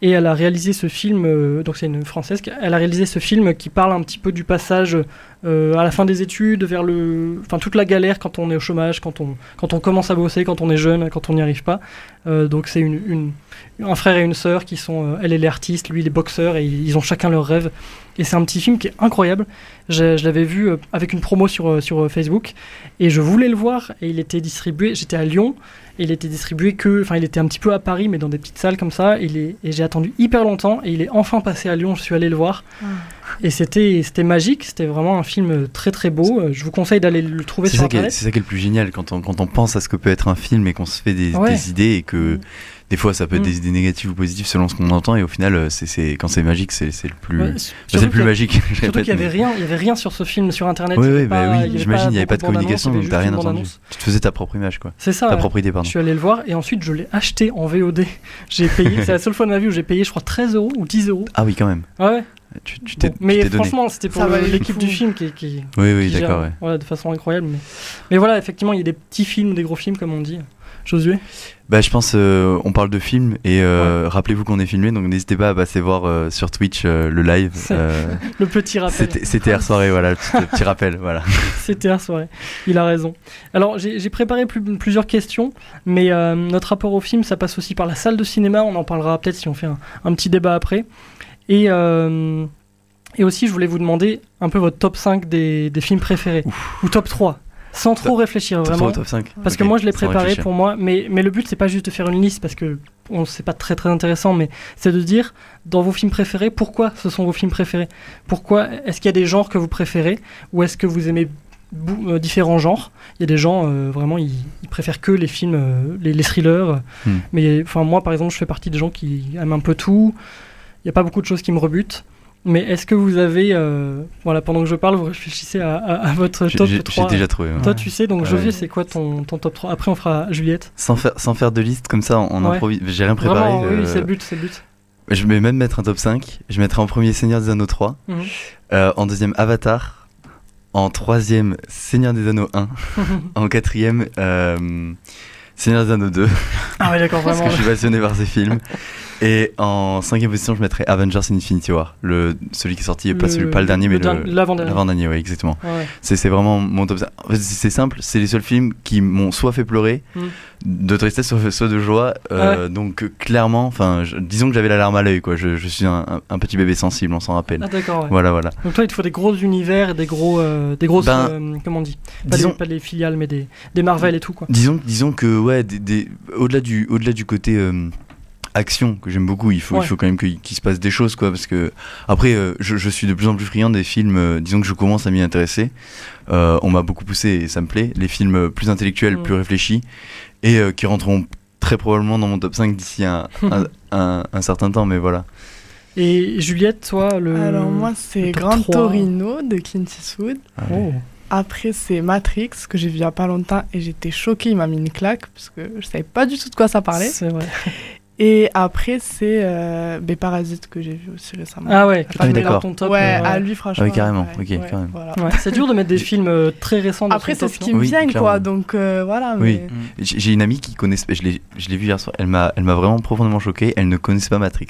Et elle a réalisé ce film, euh, donc c'est une française, elle a réalisé ce film qui parle un petit peu du passage euh, à la fin des études, vers le, enfin toute la galère quand on est au chômage, quand on, quand on commence à bosser, quand on est jeune, quand on n'y arrive pas. Euh, donc c'est une, un frère et une sœur qui sont, elle elle est artiste, lui il est boxeur et ils ont chacun leur rêve. Et c'est un petit film qui est incroyable. Je, je l'avais vu avec une promo sur, sur Facebook et je voulais le voir et il était distribué. J'étais à Lyon il était distribué que, enfin il était un petit peu à Paris mais dans des petites salles comme ça. Il est- et j'ai attendu hyper longtemps et il est enfin passé à Lyon. Je suis allé le voir et c'était c'était magique. C'était vraiment un film très très beau. Euh, Je vous conseille d'aller le trouver C'est sur ça, internet. c'est ça qui est le plus génial quand on, quand on pense à ce que peut être un film et qu'on se fait des, Ouais. des idées et que des fois ça peut être Mm. des idées négatives ou positives selon ce qu'on entend et au final euh, c'est, c'est, quand c'est magique c'est, c'est le plus, Ouais, c'est le plus a- magique. je Surtout qu'il y avait mais- rien, il y avait rien sur ce film sur internet. Ouais, ouais, bah oui, j'imagine, il n'y avait pas de communication, donc t'as rien entendu. Tu te faisais ta propre image, quoi. C'est ça. Ta propre idée, Je pardon. suis allé le voir et ensuite je l'ai acheté en VOD. J'ai payé, c'est la seule fois de ma vie où j'ai payé, je crois, 13 euros ou 10 euros. Ah oui, quand même. Ouais. Tu, tu Bon, tu mais donné. franchement, c'était pour l'équipe du film qui, qui, Oui, oui, qui gère, d'accord, ouais. voilà, de façon incroyable. Mais, mais voilà, effectivement, il y a des petits films, des gros films, comme on dit. Josué? Bah, je pense, euh, on parle de film et euh, rappelez-vous qu'on est filmé, donc n'hésitez pas à passer voir euh, sur Twitch euh, le live. euh, Le petit rappel. C'était hier soirée, voilà, le petit, le petit rappel, voilà. C'était hier soirée. Il a raison. Alors, j'ai j'ai préparé plus- plusieurs questions, mais euh, notre rapport au film, ça passe aussi par la salle de cinéma. On en parlera peut-être si on fait un, un petit débat après. Et, euh, et aussi, je voulais vous demander un peu votre top 5 des, des films préférés. Ou top 3. Sans trop réfléchir, top vraiment. 3 ou top 5? Parce que moi, je l'ai préparé pour moi. Mais, mais le but, c'est pas juste de faire une liste, parce que on c'est pas très très intéressant, mais c'est de dire dans vos films préférés pourquoi ce sont vos films préférés? Pourquoi est-ce qu'il y a des genres que vous préférez? Ou est-ce que vous aimez euh, différents genres? Il y a des gens euh, vraiment ils, ils préfèrent que les films, euh, les, les thrillers. Hmm. Mais enfin moi par exemple, je fais partie des gens qui aiment un peu tout. Il n'y a pas beaucoup de choses qui me rebutent. Mais est-ce que vous avez, euh, voilà, pendant que je parle, vous réfléchissez à, à- à votre top j'ai- j'ai 3 déjà trouvé, ouais. Toi, tu sais, donc. Josué, c'est quoi ton, ton top 3 Après, on fera Juliette. Sans faire, sans faire de liste comme ça, on Ouais. improvise. J'ai rien préparé. Vraiment, oui, euh, c'est le but, c'est le but. Je vais même mettre un top 5. Je mettrai en premier Seigneur des Anneaux 3. Mhm. Euh, en deuxième Avatar. En troisième Seigneur des Anneaux 1. en quatrième euh, Seigneur des Anneaux 2. Ah ouais, d'accord, Parce vraiment. que je suis passionné par ces films. Et en cinquième position, je mettrai Avengers Infinity War. Le, celui qui est sorti, pas, Le- celui, pas le dernier, mais l'avant-dernier. l'avant-dernier, ouais, exactement. Ouais. C'est vraiment mon top 5. En fait, c'est simple, c'est les seuls films qui m'ont soit fait pleurer, Mm. de tristesse, soit, de joie. Euh, Ah Donc clairement, enfin, disons que j'avais la larme à l'œil, quoi. Je, je suis un, un- un petit bébé sensible, on s'en rappelle. Ah, d'accord, ouais. Voilà, voilà. Donc toi, il te faut des gros univers et des gros, euh, des grosses, Ben, euh, comment on dit? Pas, disons- des, pas des filiales, mais des, des Marvel et tout quoi. Disons, disons que ouais, des- des- au-delà du, au-delà du côté action que j'aime beaucoup, il faut, Ouais. il faut quand même qu'il se passe des choses quoi, parce que après, euh, je, je suis de plus en plus friand des films. euh, disons que je commence à m'y intéresser. Euh, on m'a beaucoup poussé et ça me plaît. Les films plus intellectuels, Mm. plus réfléchis et euh, qui rentreront très probablement dans mon top 5 d'ici un, un, un- un certain temps, mais voilà. Et Juliette, toi, le. Alors moi c'est Grand 3. Torino de Clint Eastwood. Oh. Après c'est Matrix que j'ai vu il y a pas longtemps et j'étais choquée, il m'a mis une claque parce que je savais pas du tout de quoi ça parlait. C'est vrai. Et après c'est euh, ben, Parasite que j'ai vu aussi récemment. Ah ouais, tu ton top, Ouais, euh, ouais. à lui franchement. Ah oui, carrément. ouais, Ok, ouais, quand même. voilà. Ouais, c'est dur de mettre des films euh, très récents dans Après c'est ce qui me vient quoi, donc euh, voilà. Oui, Mais... j'ai une amie qui connaît, je l'ai je l'ai vu hier soir, elle m'a elle m'a vraiment profondément choqué, elle ne connaissait pas Matrix.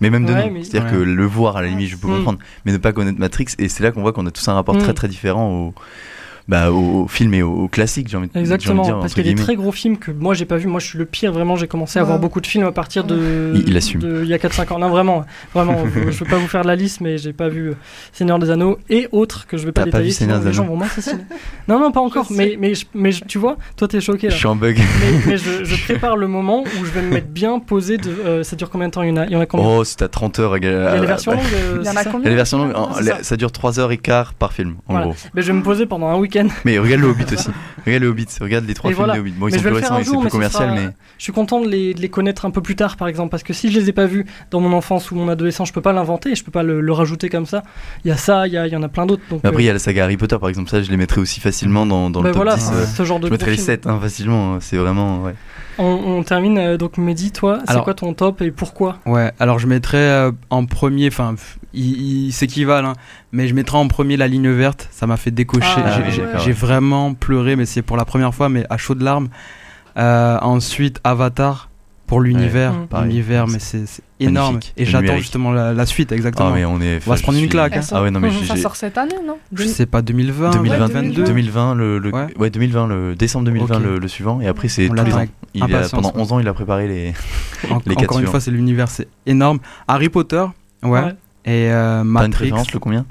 Mais même de mais- c'est-à-dire Ouais. que le voir à la limite je peux comprendre, mais ne pas connaître Matrix, et c'est là qu'on voit qu'on a tous un rapport Mm. très très différent au, bah, au, au film et au, au classique, j'ai envie, de- envie de Exactement, dire, parce qu'il y a des très gros films que moi j'ai pas vu. Moi je suis le pire, vraiment. J'ai commencé à voir Ouais. beaucoup de films à partir de. Il- il assume. de- il y a 4-5 ans. Non, vraiment, vraiment. je veux pas vous faire la liste, mais j'ai pas vu euh, Seigneur des Anneaux et autres que je vais pas T'as pas détailler. vu Seigneur sinon les gens vont m'assassiner. non, non, pas encore. Mais, mais, mais tu vois, toi t'es choqué là. Je suis en bug. mais, mais je, je prépare le moment où je vais me mettre bien posé. De, euh, ça dure combien de temps Il y en a, il y en a combien? Oh, c'est à 30 heures. Il y a les versions longues euh, Il y en a combien? Longues, ça. dure 3 heures et quart par film, en Voilà. gros. Mais je vais me poser pendant un week-end. Mais regarde le Hobbit aussi. Regarde le Hobbit, regarde les trois Et films voilà. des Hobbit. Bon, ils Mais sont plus récents c'est plus mais ce commercial, sera- mais. Je suis content de les, de les connaître un peu plus tard, par exemple, parce que si je les ai pas vus dans mon enfance ou mon adolescence, je peux pas l'inventer, et je peux pas le, le rajouter comme ça. Il y a ça, il y, en a plein d'autres. Après, il y euh, a la saga Harry Potter, par exemple, ça, je les mettrais aussi facilement dans, dans bah le top voilà, 10. c'est euh, ce genre de je mettrais les film. 7 hein, facilement, c'est vraiment. Ouais. on, on termine, euh, donc Mehdi, toi, c'est quoi ton top et pourquoi? Ouais, alors je mettrais euh, en premier, enfin, ils, ils s'équivalent, hein, mais je mettrais en premier la ligne verte. Ça m'a fait décocher. Ah, J'ai- ouais. j'ai d'accord, j'ai ouais. vraiment pleuré, mais c'est pour la première fois, mais à chaud de larmes. Euh, ensuite, Avatar pour l'univers. Ouais, pareil. l'univers, mais c'est c'est énorme. Magnifique. Et j'attends numérique. justement la, la suite, exactement. Ah, mais on est. On va se prendre une claque. hein. Ah ouais, non, mais ça j'ai- sort cette année, non? Je sais pas, 2020, 2020, 2022. 2020, le, le- Ouais. ouais. 2020, le décembre 2020, Ok. le, le suivant, et après c'est On tous les ans. Il a, pendant ouais. 11 ans, il a préparé les. En- les encore une fois, c'est l'univers, c'est énorme. Harry Potter, ouais. Et euh, T'as une Matrix. préférence, le combien?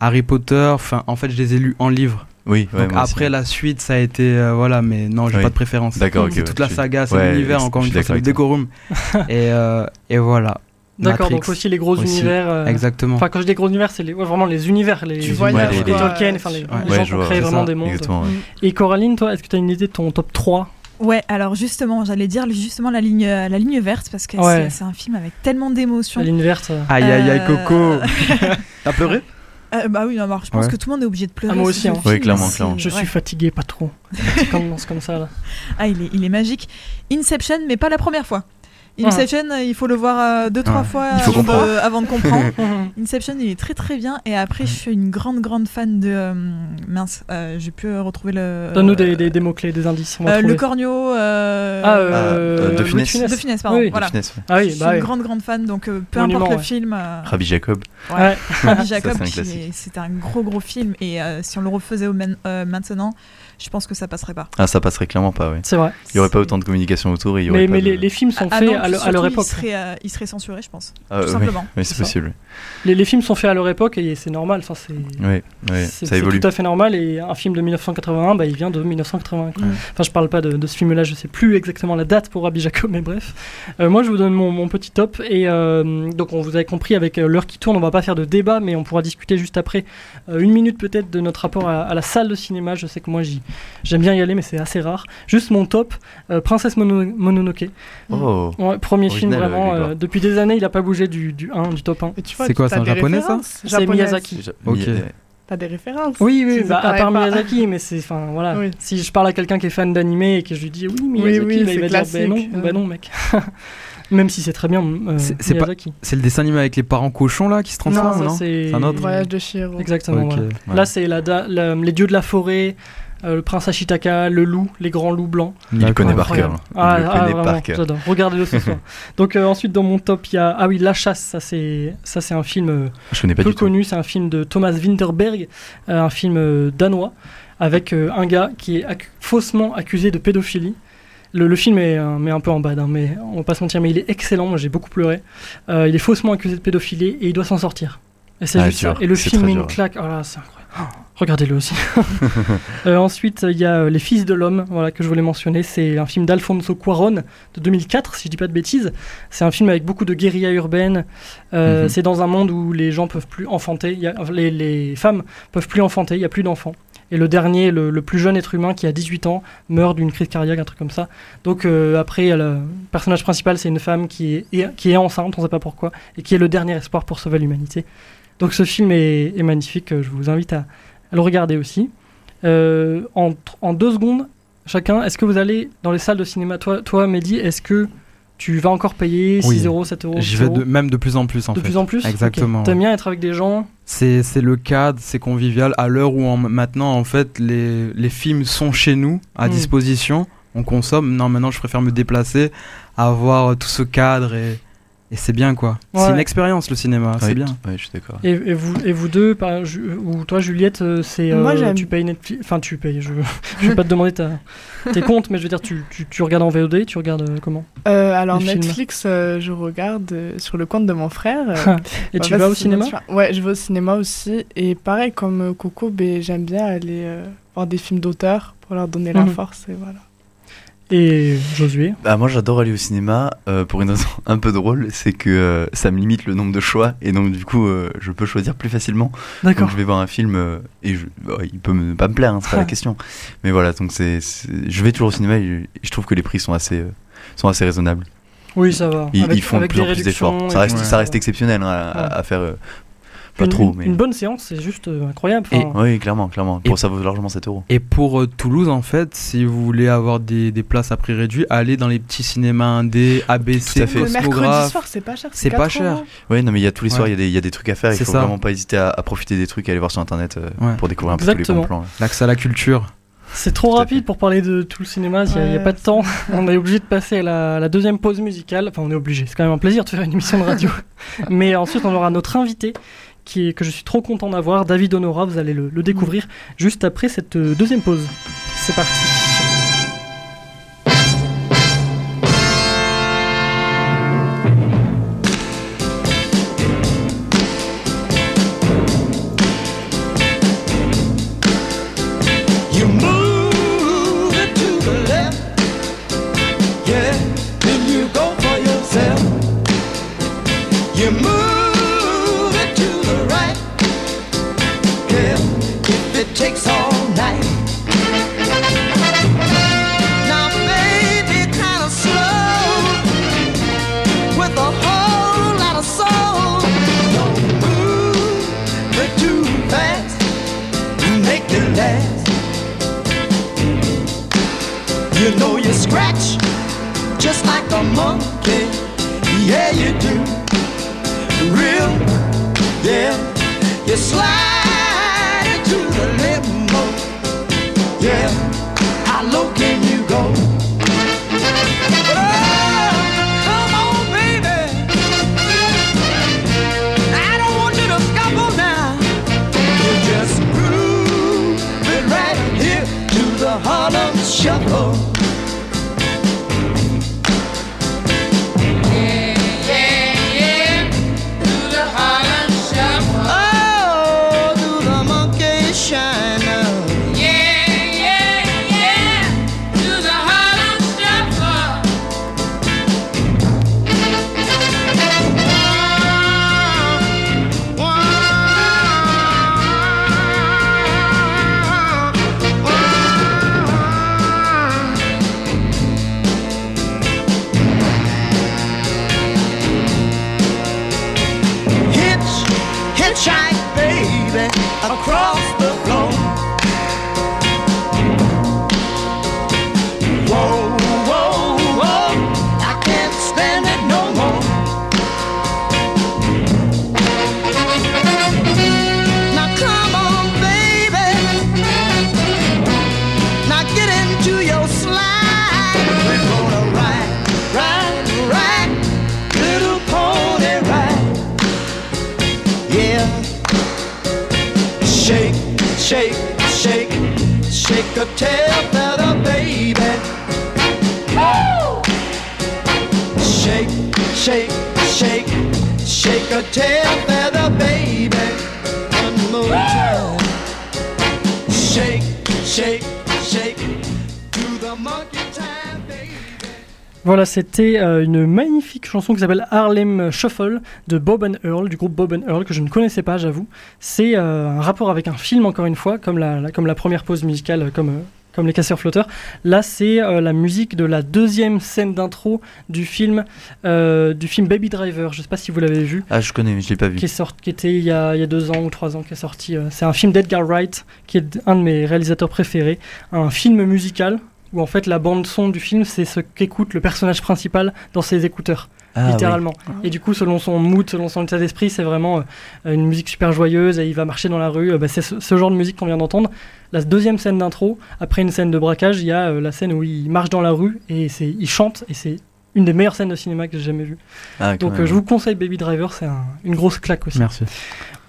Harry Potter, enfin, en fait, je les ai lus en livre. Oui, ouais, Donc moi aussi. après la suite, ça a été euh, voilà, mais non, j'ai Oui. pas de préférence. D'accord, ok, C'est ouais, toute la saga, c'est ouais, l'univers. Encore une fois, c'est le décorum. et, euh, et voilà. D'accord, donc aussi les gros aussi. univers. euh, Exactement. Enfin, quand je dis gros univers, c'est les, ouais, vraiment les univers, les, Tu les, voyages, les quoi. Tolkien, enfin les, Ouais. les gens qui ont vois, créé vraiment ça, des mondes. Ouais. Et Coraline, toi, est-ce que tu as une idée de ton top 3 Ouais, alors justement, j'allais dire justement la ligne, la ligne verte parce que Ouais. c'est- un film avec tellement d'émotions. La ligne verte euh. Aïe aïe aïe Euh, Coco. T'as pleuré? Euh, bah oui, non, alors, je pense Ouais. que tout le monde est obligé de pleurer. Ah, moi aussi, hein. Oui, clairement, clairement. Je ouais. suis fatigué, pas trop. C'est comme, c'est comme ça là. Ah, il est, il est magique. Inception, mais pas la première fois. Inception, il faut le voir euh, deux, trois Ouais. fois faut avant, de, comprendre. avant de comprendre. Inception, il est très très bien. Et après, je suis une grande, grande fan de. euh, mince, euh, j'ai pu euh, retrouver le. Donne-nous des, des, des mots-clés, des indices. on va Euh, trouver. le corneau. euh, Ah, euh, euh, de Funès. De Funès, pardon. Oui, voilà. De Funès, ouais. Ah oui, je suis bah une oui. grande, grande fan. Donc, euh, peu Monument, importe le ouais. film. euh, Rabbi Jacob. Ouais. Ouais. Rabbi Jacob, c'est un gros, gros film. Et euh, si on le refaisait au euh, maintenant, je pense que ça passerait pas. Ah, ça passerait clairement pas, oui. C'est vrai. Il y aurait pas autant de communication autour et il y aurait Mais, pas mais de- les, les films sont Ah faits non, à, leur- à leur surtout, époque. Il serait, euh, il serait censuré, je pense. Ah, tout oui, simplement. Oui, c'est possible. Les, les films sont faits à leur époque et c'est normal. Enfin, c'est Oui, ça c'est évolue. tout à fait normal. Et un film de 1981, bah, il vient de 1980. quoi. Ouais. Enfin, je parle pas de, de ce film-là, je sais plus exactement la date pour Rabbi Jacob, mais bref. Euh, moi, je vous donne mon, mon petit top. Et euh, donc, on vous avez compris, avec euh, l'heure qui tourne, on va pas faire de débat, mais on pourra discuter juste après. Euh, une minute peut-être de notre rapport à, à la salle de cinéma. Je sais que moi, j'y- j'aime bien y aller, mais c'est assez rare. Juste mon top, euh, Princesse Mono- Mononoke. Oh. Ouais, premier film vraiment. euh, depuis des années, il a pas bougé du, du 1, du top 1. Et tu vois, C'est quoi, c'est un japonais, ça C'est. Miyazaki. Ok. T'as des références Oui, oui, bah, à part pas. Miyazaki, mais c'est, enfin, voilà. Oui. Si je parle à quelqu'un qui est fan d'anime et que je lui dis oui, Miyazaki, oui, bah, il c'est va dire bah non, classique. bah non, mec. Même si c'est très bien, euh, C'est- c'est pas- Miyazaki. C'est le dessin animé avec les parents cochons là qui se transforment, non c'est un autre Voyage de Chihiro. Exactement. Ouais. Là, c'est la, da- la- les dieux de la forêt, euh, le prince Ashitaka, le loup, les grands loups blancs. Il le connaît par cœur. Ah, Il le ah, connaît vraiment, par cœur. j'adore. Regardez-le ce soir. Donc euh, ensuite dans mon top, il y a ah oui, La Chasse. Ça c'est ça c'est un film euh, Je connais pas peu du connu. C'est un film de Thomas Winterberg, euh, un film euh, danois avec euh, un gars qui est accu- faussement accusé de pédophilie. Le, le film est, euh, mais un peu en bad, hein, mais on va pas se mentir, mais il est excellent. Moi, j'ai beaucoup pleuré. Euh, il est faussement accusé de pédophilie et il doit s'en sortir. Et c'est Ah, dur. Et le film met une claque. Oh là, c'est incroyable. Regardez-le aussi. Euh, ensuite, il y a euh, Les Fils de l'Homme, voilà, que je voulais mentionner. C'est un film d'Alfonso Cuaron de 2004, si je dis pas de bêtises. C'est un film avec beaucoup de guérilla urbaine. Euh, Mhm. C'est dans un monde où les gens peuvent plus enfanter. Y a- les, les femmes peuvent plus enfanter, il n'y a plus d'enfants. Et le dernier, le, le plus jeune être humain qui a 18 ans, meurt d'une crise cardiaque, un truc comme ça. Donc euh, après, le personnage principal, c'est une femme qui est, est- qui est enceinte, on ne sait pas pourquoi, et qui est le dernier espoir pour sauver l'humanité. Donc ce film est, est magnifique, euh, je vous invite à, à le regarder aussi. Euh, en, deux secondes, chacun, est-ce que vous allez dans les salles de cinéma? Toi, toi Mehdi, est-ce que tu vas encore payer 6 Oui. euros, 7 euros J'y 10 vais euros? de, même de plus en plus en De fait. plus en plus? Exactement. Ok. T'aimes bien être avec des gens? C'est c'est le cadre, c'est convivial. À l'heure où en- maintenant, en fait, les, les films sont chez nous, à Mm. disposition, on consomme. Non, maintenant, je préfère me déplacer, avoir tout ce cadre et, et c'est bien quoi. Ouais. C'est une expérience le cinéma, c'est bien. Oui, je suis d'accord. Et, et vous, et vous deux, par- Ju- ou toi Juliette, euh, c'est Moi, euh, j'aime. tu payes Netflix, enfin tu payes. Je, je vais pas te demander ta, tes comptes, mais je veux dire, tu, tu, tu regardes en VOD, tu regardes euh, comment? Euh, alors Les. Netflix, euh, je regarde euh, sur le compte de mon frère. euh, Et bah, tu parce vas au cinéma? Ouais, je vais au cinéma aussi. Et pareil, comme Coco, ben, j'aime bien aller euh, voir des films d'auteur pour leur donner la Mhm. force. Et voilà. Et Josué Bah, moi j'adore aller au cinéma euh, pour une raison un peu drôle, c'est que euh, ça me limite le nombre de choix et donc du coup euh, je peux choisir plus facilement. D'accord. Donc je vais voir un film euh, et je, bah, il peut me, pas me plaire, hein, c'est pas la question. Mais voilà, donc c'est, je vais toujours au cinéma et je, et je trouve que les prix sont assez, euh, sont assez raisonnables. Oui, ça va. Ils, Avec- ils font de plus en plus d'efforts. Ça reste, ça reste exceptionnel hein, à, Ouais. à faire. Pas une, trop, une- mais. une bonne séance, c'est juste euh, incroyable. Et, oui, clairement, clairement. Et- Pour ça vaut largement 7 euros. Et pour euh, Toulouse, en fait, si vous voulez avoir des, des places à prix réduit, allez dans les petits cinémas indés, ABC, Tout à fait. Le mercredi soir, c'est pas cher. C'est pas 4 cher. Oui, non, mais il y a tous les Ouais. soirs, il y, a des- il y a des trucs à faire. Il faut ça. vraiment pas hésiter à, à profiter des trucs et aller voir sur internet euh, Ouais. pour découvrir un peu tous les Exactement. bons plans. ouais. L'accès à la culture. c'est trop rapide pour parler de tout le cinéma, il n'y a, il y a Ouais, pas de temps. On est obligé de passer à la, la deuxième pause musicale. Enfin, on est obligé, c'est quand même un plaisir de faire une émission de radio. Mais ensuite, on aura notre invité. Qui est, que je suis trop content d'avoir, David Honora, vous allez le, le découvrir juste après cette euh, deuxième pause. C'est parti. A monkey Yeah, you do. Real, yeah. You slide shake a tail feather, baby. Woo! Shake, shake, shake, shake a tail feather, baby. One more time. Shake, shake, shake to the monkey time. Voilà, c'était euh, une magnifique chanson qui s'appelle Harlem Shuffle de Bob and Earl, du groupe Bob and Earl, que je ne connaissais pas, j'avoue. C'est euh, un rapport avec un film, encore une fois, comme la, la- comme la première pause musicale, euh, comme, euh, comme les casseurs flotteurs. Là, c'est la musique de la deuxième scène d'intro du film, du film Baby Driver. Je ne sais pas si vous l'avez vu. Ah, je connais, mais je l'ai pas vu. Qui, est sorti, qui était il y, a, il y a deux ans ou trois ans, qui est sorti. c'est un film d'Edgar Wright, qui est un de mes réalisateurs préférés. Un film musical où en fait la bande son du film c'est ce qu'écoute le personnage principal dans ses écouteurs. Ah, littéralement. Et du coup, selon son mood, selon son état d'esprit, c'est vraiment euh, une musique super joyeuse et il va marcher dans la rue. Euh, bah, c'est ce, ce genre de musique qu'on vient d'entendre. La deuxième scène d'intro, après une scène de braquage, il y a euh, la scène où il marche dans la rue et c'est, il chante et c'est une des meilleures scènes de cinéma que j'ai jamais vues. Ah, Donc euh, je vous conseille Baby Driver, c'est un- une grosse claque aussi. Merci.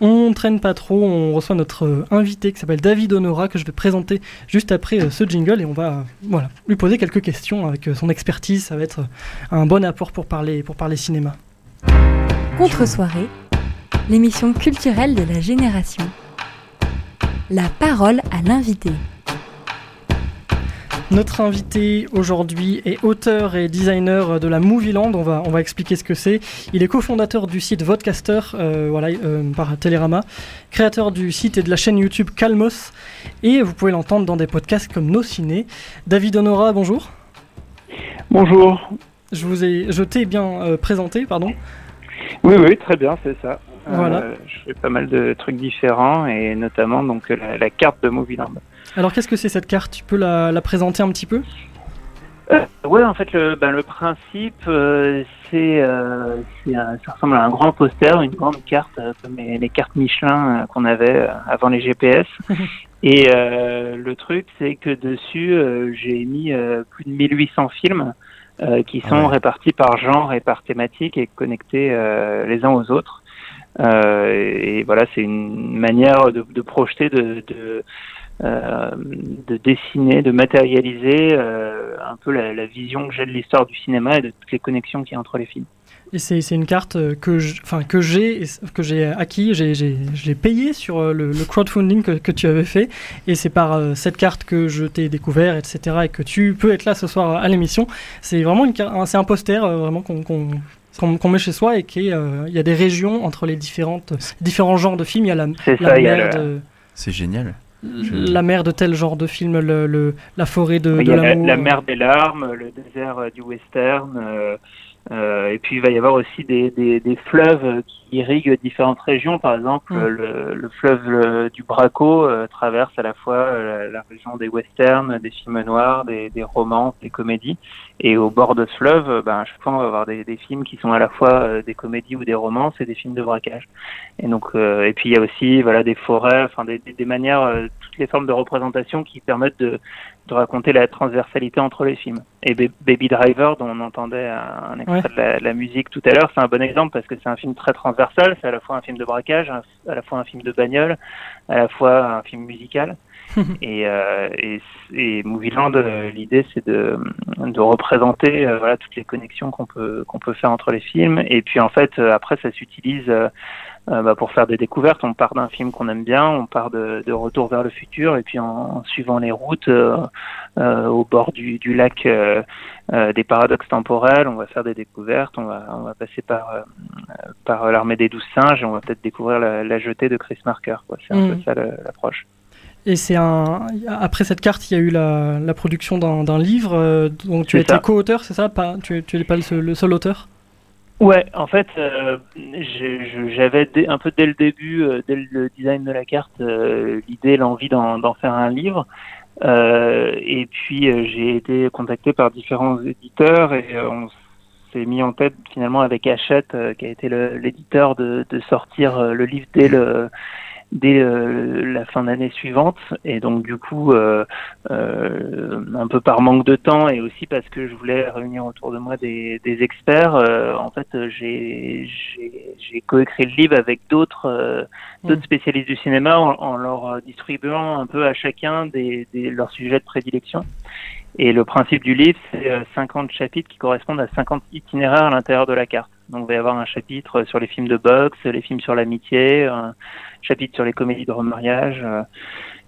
On traîne pas trop, on reçoit notre euh, invité qui s'appelle David Honora que je vais présenter juste après euh, ce jingle et on va euh, lui poser quelques questions avec son expertise, ça va être un bon apport pour parler, pour parler cinéma. Contre-soirée, l'émission culturelle de la génération. La parole à l'invité. Notre invité aujourd'hui est auteur et designer de la Movieland. On va, on va expliquer ce que c'est. Il est cofondateur du site Vodcaster euh, voilà, euh, par Télérama, créateur du site et de la chaîne YouTube Calmos. Et vous pouvez l'entendre dans des podcasts comme Nos Ciné. David Honora, bonjour. Bonjour. Je vous ai, je t'ai bien euh, présenté, pardon. Oui, oui, très bien, c'est ça. Voilà. Euh, je fais pas mal de trucs différents et notamment donc la, la carte de Movieland. Alors qu'est-ce que c'est cette carte? Tu peux la, la présenter un petit peu? Euh, ouais, en fait, le, ben, le principe, euh, c'est, euh, ça ressemble à un grand poster, une grande carte, comme les, les cartes Michelin qu'on avait avant les GPS. Et le truc, c'est que dessus, j'ai mis plus de 1800 films qui sont répartis par genre et par thématique et connectés les uns aux autres. Euh, et voilà, c'est une manière de, projeter, euh, de dessiner, de matérialiser euh, un peu la, vision que j'ai de l'histoire du cinéma et de toutes les connexions qu'il y a entre les films. Et c'est une carte que enfin, que j'ai que j'ai acquis, j'ai j'ai- payé sur le, crowdfunding que, tu avais fait et c'est par cette carte que je t'ai découvert, etc. et que tu peux être là ce soir à l'émission. C'est vraiment une, c'est un poster vraiment qu'on- qu'on- met chez soi et qui est, euh, il y a des régions entre les différentes différents genres de films. Il y a la, C'est la ça, il y a mer le- de C'est génial. la mer de tel genre de film, le, le- la forêt de, Il de y a la, l'amour. la mer des larmes, le désert euh, du western, Euh, et puis il va y avoir aussi des, des, des, fleuves qui irriguent différentes régions. Par exemple, Mm. le, le fleuve euh, du Braco euh, traverse à la fois euh, la, la région des westerns, des films noirs, des, des romances, des comédies. Et au bord de ce fleuve, euh, ben, à chaque fois, on va avoir des, des films qui sont à la fois euh, des comédies ou des romances et des films de braquage. Et donc, euh, et puis il y a aussi voilà des forêts, enfin des, des, manières, euh, toutes les formes de représentation qui permettent de, de raconter la transversalité entre les films. Et Ba- Baby Driver, dont on entendait un, extrait Ouais. de la, la musique tout à l'heure, c'est un bon exemple parce que c'est un film très transversal. C'est à la fois un film de braquage, un- à la fois un film de bagnole, à la fois un film musical. et, euh, et, et Movieland, euh, l'idée c'est de, de représenter euh, voilà toutes les connexions qu'on peut qu'on peut faire entre les films. Et puis en fait, euh, après, ça s'utilise euh, euh, bah, pour faire des découvertes. On part d'un film qu'on aime bien, on part de, de Retour vers le futur, et puis en, en suivant les routes euh, euh, au bord du, du lac des paradoxes temporels, on va faire des découvertes. On va on va passer par par l'armée des douze singes et on va peut-être découvrir la, la jetée de Chris Marker. C'est un Mm. peu ça le- l'approche. Et c'est un. Après cette carte, il y a eu la, la production d'un livre dont tu as été ça. co-auteur, c'est ça? Pas, Tu n'es pas le seul, le seul auteur? Ouais, en fait, euh, j'avais un peu dès le début, euh, dès le design de la carte, euh, l'idée, l'envie d'en faire un livre. Euh, et puis j'ai été contacté par différents éditeurs et on s'est mis en tête finalement avec Hachette, qui a été l'éditeur, de, de sortir le livre dès le dès euh, la fin d'année suivante. Et donc du coup euh, euh, un peu par manque de temps et aussi parce que je voulais réunir autour de moi des, des experts euh, en fait j'ai coécrit le livre avec d'autres euh, d'autres spécialistes du cinéma en, en leur distribuant un peu à chacun des, des leurs sujets de prédilection et le principe du livre, c'est euh, 50 chapitres qui correspondent à 50 itinéraires à l'intérieur de la carte. Donc, il va y avoir un chapitre sur les films de boxe, les films sur l'amitié, un chapitre sur les comédies de remariage, euh,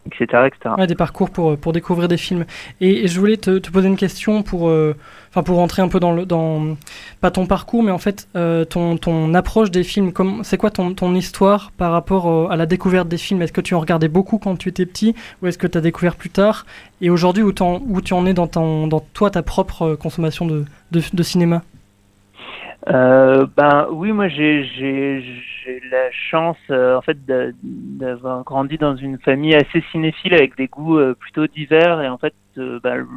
etc., etc. Ouais, des parcours pour, pour découvrir des films. Et, et je voulais te, te poser une question pour, euh, enfin pour rentrer un peu dans le, dans pas ton parcours, mais en fait euh, ton, approche des films. C'est quoi ton, histoire par rapport euh, à la découverte des films? Est-ce que tu en regardais beaucoup quand tu étais petit, ou est-ce que tu as découvert plus tard? Et aujourd'hui, où, tu en es dans, ton, dans toi ta propre euh, consommation de, de, cinéma? Ben oui, moi j'ai la chance en fait d'a- d'avoir grandi dans une famille assez cinéphile avec des goûts plutôt divers et en fait ben,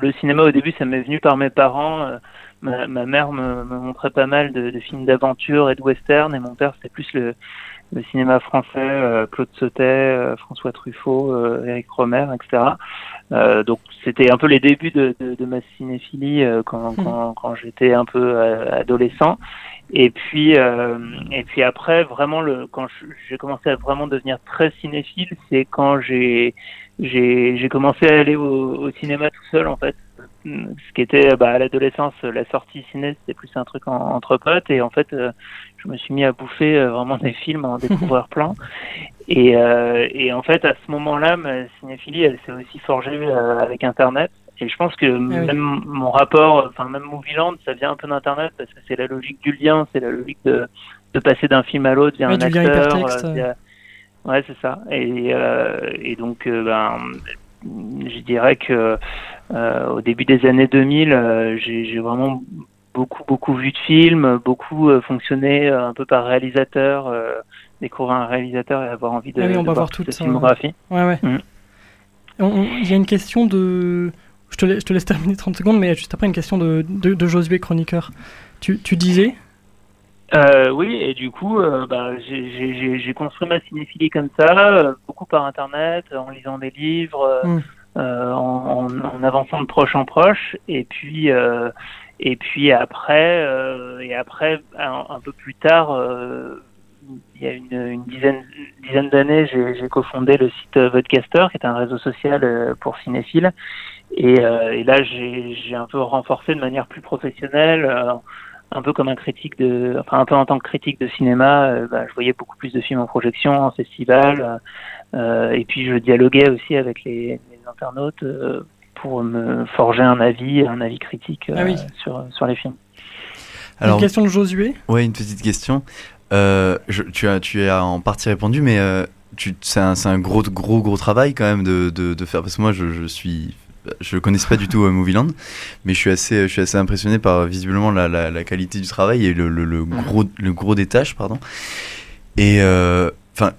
le cinéma au début ça m'est venu par mes parents. Euh, ma, ma mère me, me montrait pas mal de, de films d'aventure et de western et mon père c'était plus le, le cinéma français, euh, Claude Sautet, euh, François Truffaut, euh, Eric Romer, etc. Euh, donc c'était un peu les débuts de, de, de ma cinéphilie euh, quand, quand, quand j'étais un peu euh, adolescent. Et puis euh, et puis après vraiment le quand j'ai commencé à vraiment devenir très cinéphile, c'est quand j'ai j'ai j'ai commencé à aller au, au cinéma tout seul en fait. Ce qui était bah, à l'adolescence la sortie ciné c'était plus un truc en, entre potes et en fait euh, je me suis mis à bouffer euh, vraiment des films, à en découvrir plein. Et, euh, et en fait, à ce moment-là, ma cinéphilie, elle s'est aussi forgée euh, avec Internet. Et je pense que même mon rapport, enfin même Movieland, ça vient un peu d'Internet parce que c'est la logique du lien, c'est la logique de, de passer d'un film à l'autre via un acteur. euh, via- Ouais, c'est ça. Et, euh, et donc, euh, ben, je dirais que euh, au début des années 2000, euh, j'ai j'ai vraiment beaucoup beaucoup vu de films, beaucoup euh, fonctionné euh, un peu par réalisateur, euh, découvrir un réalisateur et avoir envie de, Ah oui, on de va voir toute sa filmographie. Ouais, ouais. Mm. Il y a une question de. Je te, laisse, je te laisse terminer 30 secondes, mais juste après, une question de, de, de Josué Chroniqueur. Tu, tu disais? Euh, oui, et du coup, euh, bah, j'ai- j'ai j'ai- j'ai construit ma cinéphilie comme ça, euh, beaucoup par Internet, en lisant des livres, euh, Mm. Euh, en, en- avançant de proche en proche, et puis euh, et puis après euh, et après un, peu plus tard, euh, il y a une, une dizaine dizaine d'années, j'ai cofondé le site Vodcaster, qui est un réseau social euh, pour cinéphiles, et, euh, et là j'ai un peu renforcé de manière plus professionnelle. Un peu comme un critique de, enfin un peu en tant que critique de cinéma, euh, bah, je voyais beaucoup plus de films en projection, en festival, euh, et puis je dialoguais aussi avec les, les internautes euh, pour me forger un avis, un avis critique euh, Ah oui. sur sur les films. Une question de Josué? Ouais, une petite question. Euh, je- tu, as, tu as en partie répondu, mais euh, c'est un, c'est un gros, gros, gros travail quand même de, de, de faire. Parce que moi, je, je suis je connaissais pas du tout Movieland, mais je suis assez, je suis assez impressionné par visiblement la, la, la qualité du travail et le, le, le gros, le gros des tâches, pardon. Et enfin,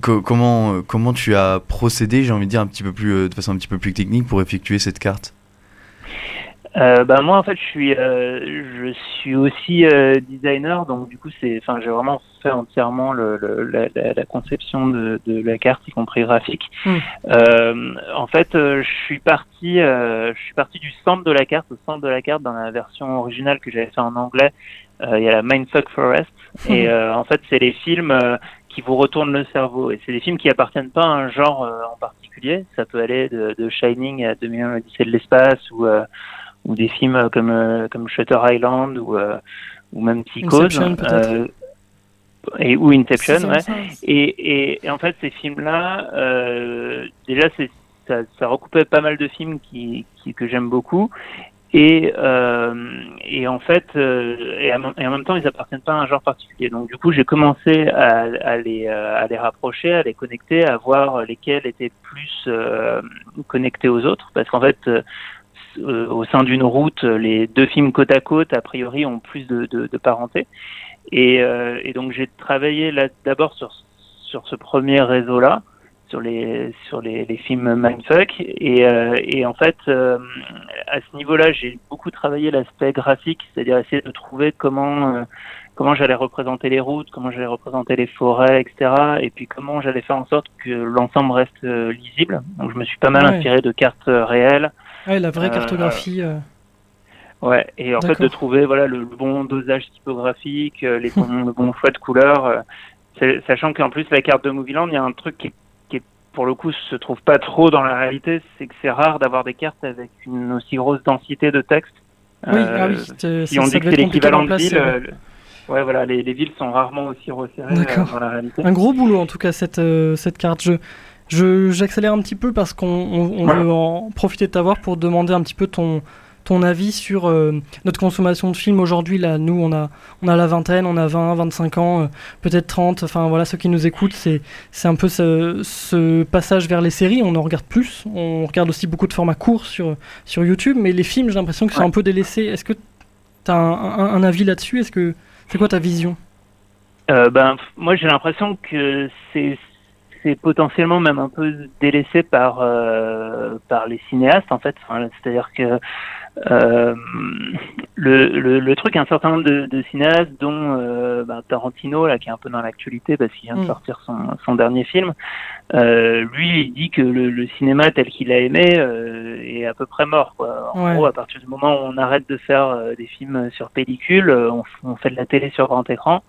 comment, comment tu as procédé, j'ai envie de dire un petit peu plus, de façon un petit peu plus technique pour effectuer cette carte? Euh, bah moi en fait je suis euh, je suis aussi euh, designer donc du coup c'est enfin j'ai vraiment fait entièrement le, le la, la, conception de, de, la carte y compris graphique. Mm. en fait je suis parti je suis parti du centre de la carte au centre de la carte dans la version originale que j'avais fait en anglais. Il y a la Mindfuck Forest. Et en fait c'est les films qui vous retournent le cerveau. Et c'est des films qui appartiennent pas à un genre en particulier. Ça peut aller de, de Shining à 2001 l'Odyssée de l'espace ou ou des films comme euh, comme Shutter Island ou euh, ou même Psychose euh, et ou Inception ouais. Et, et, en fait ces films là déjà c'est ça, ça, recoupait pas mal de films qui, qui que j'aime beaucoup et, euh, et en fait, euh, et, en même temps, ils appartiennent pas à un genre particulier. Donc du coup, j'ai commencé à, à, les, à les rapprocher, à les connecter, à voir lesquels étaient plus euh, connectés aux autres, parce qu'en fait, euh, au sein d'une route, les deux films côte à côte, a priori, ont plus de, de, de parenté. Et, euh, et, donc j'ai travaillé là d'abord sur, sur ce premier réseau-là, sur les sur les, les films Mindfuck. Et, euh, et en fait, euh, à ce niveau-là, j'ai beaucoup travaillé l'aspect graphique, c'est-à-dire essayer de trouver comment euh, comment j'allais représenter les routes, comment j'allais représenter les forêts, etc. Et puis comment j'allais faire en sorte que l'ensemble reste lisible. Donc je me suis pas mal inspiré de cartes réelles. Ouais, la vraie cartographie. Euh... Ouais, et en fait de trouver voilà le, bon dosage typographique, euh, les bons, le bon choix de couleurs, euh, sachant qu'en plus la carte de Movieland, il y a un truc qui, qui pour le coup se trouve pas trop dans la réalité, c'est que c'est rare d'avoir des cartes avec une aussi grosse densité de texte. Oui, euh, ah oui, si on dit que c'est l'équivalent de ville, euh, ouais voilà, les, les, villes sont rarement aussi resserrées dans la réalité. Un gros boulot en tout cas cette cette carte jeu. Je, j'accélère un petit peu parce qu'on on, on veut en profiter de t'avoir pour demander un petit peu ton, ton avis sur euh, notre consommation de films aujourd'hui. Là, nous, on a, on a la vingtaine, on a 20, 25 ans, euh, peut-être 30. Enfin, voilà, ceux qui nous écoutent, c'est, c'est un peu ce, ce, passage vers les séries. On en regarde plus. On regarde aussi beaucoup de formats courts sur, sur YouTube. Mais les films, j'ai l'impression qu'ils sont un peu délaissés. Est-ce que tu as un, un, un, avis là-dessus? Est-ce que c'est quoi ta vision? Euh, ben, moi, j'ai l'impression que c'est c'est potentiellement même un peu délaissé par euh, par les cinéastes en fait. C'est-à-dire que euh, le, le, le, truc, un certain nombre de, de cinéastes, dont euh, bah, Tarantino, là, qui est un peu dans l'actualité parce qu'il vient de Mm. sortir son, son dernier film, euh, lui, il dit que le, le cinéma tel qu'il a aimé euh, est à peu près mort. Quoi. En Ouais. gros, à partir du moment où on arrête de faire euh, des films sur pellicule, euh, on, fait de la télé sur grand écran.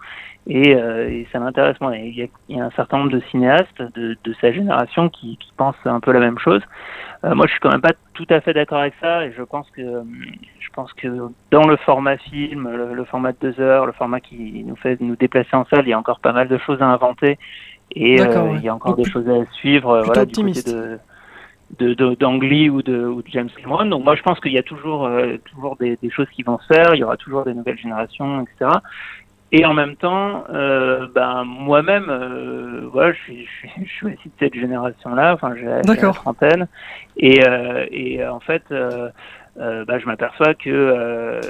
Et, euh, et ça m'intéresse moins. Et Il y, a, il y a un certain nombre de cinéastes de, de sa génération qui, qui pensent un peu la même chose. Euh, moi, je suis quand même pas tout à fait d'accord avec ça, et je pense que je pense que dans le format film, le, le format de deux heures, le format qui nous fait nous déplacer en salle, il y a encore pas mal de choses à inventer, et euh, ouais. il y a encore Donc, des choses à suivre, voilà, du côté de- d'Angly ou de, ou de James Cameron. Donc moi je pense qu'il y a toujours euh, toujours des, des choses qui vont se faire, il y aura toujours des nouvelles générations, etc. Et en même temps, euh, ben moi-même, euh, voilà, je suis, je suis, je suis aussi de cette génération-là. Enfin, j'ai la trentaine, et euh, et euh, en fait, euh, bah, je m'aperçois que euh,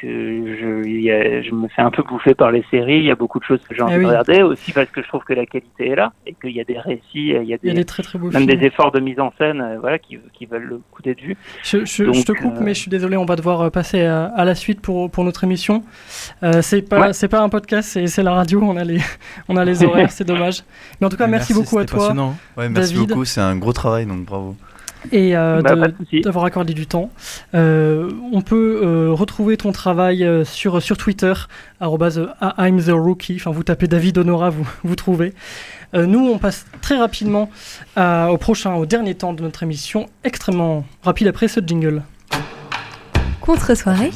que je, il y a- je me fais un peu bouffer par les séries. Il y a beaucoup de choses que j'ai envie Eh oui. de regarder, aussi parce que je trouve que la qualité est là et qu'il y a des récits, il y a Il y a des, des très très beaux même films. des efforts de mise en scène, euh, voilà, qui, qui valent le coup d'être vus. Je, je- Donc, je te coupe, euh, mais je suis désolé, on va devoir passer à, à la suite pour, pour notre émission. Euh, c'est pas Ouais. c'est pas un podcast, c'est c'est la radio. On a les on a les horaires, c'est dommage. Mais en tout cas, merci, beaucoup à toi, Ouais, merci David, beaucoup, c'est un gros travail, donc bravo. Et euh, Bah, d'avoir accordé du temps. Euh, on peut euh, retrouver ton travail sur sur Twitter arrobase, I'm the rookie. Enfin, vous tapez David Honora, vous vous trouvez. Euh, nous, on passe très rapidement à- au prochain, au dernier temps de notre émission, extrêmement rapide après ce jingle. Contre-soirée,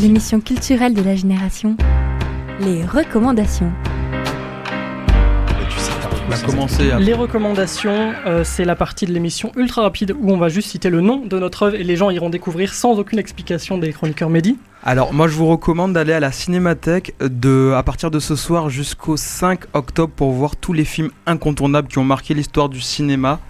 l'émission culturelle de la génération. Les recommandations. On a commencé à... Les recommandations, euh, c'est la partie de l'émission ultra rapide où on va juste citer le nom de notre œuvre et les gens iront découvrir sans aucune explication des chroniqueurs Mehdi. Alors moi je vous recommande d'aller à la Cinémathèque de, à partir de ce soir jusqu'au 5 octobre pour voir tous les films incontournables qui ont marqué l'histoire du cinéma.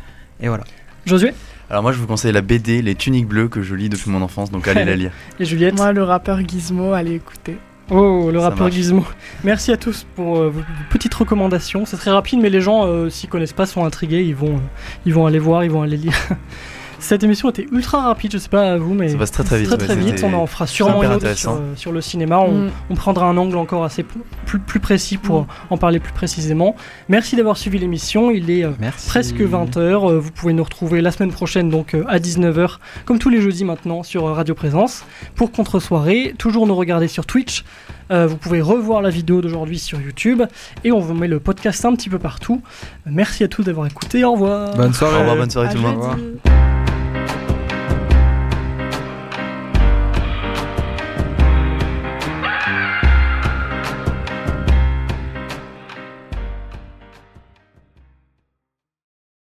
Et voilà. Josué? Alors moi je vous conseille la BD Les Tuniques Bleues que je lis depuis mon enfance, donc allez la lire. Et Juliette? Moi, le rappeur Gizmo, allez écouter. Oh, le Ça rappeur marche. Gizmo. Merci à tous pour euh, vos petites recommandations. C'est très rapide, mais les gens, euh, s'y connaissent pas, sont intrigués. Ils vont, euh, ils vont aller voir, ils vont aller lire. Cette émission était ultra rapide, je sais pas à vous, mais Ça passe très, très vite, Très ouais, très vite. On en fera sûrement une autre sur, euh, sur le cinéma. On, Mm. on prendra un angle encore assez plus, plus précis pour Mm. en parler plus précisément. Merci d'avoir suivi l'émission. Il est euh, Merci. presque 20h. vous pouvez nous retrouver la semaine prochaine, donc euh, à 19h, comme tous les jeudis maintenant, sur euh, Radio Présence. Pour contre-soirée, toujours nous regarder sur Twitch. Euh, vous pouvez revoir la vidéo d'aujourd'hui sur YouTube. Et on vous met le podcast un petit peu partout. Merci à tous d'avoir écouté. Au revoir. Bonne soirée. Au revoir, bonne soirée À tout le monde.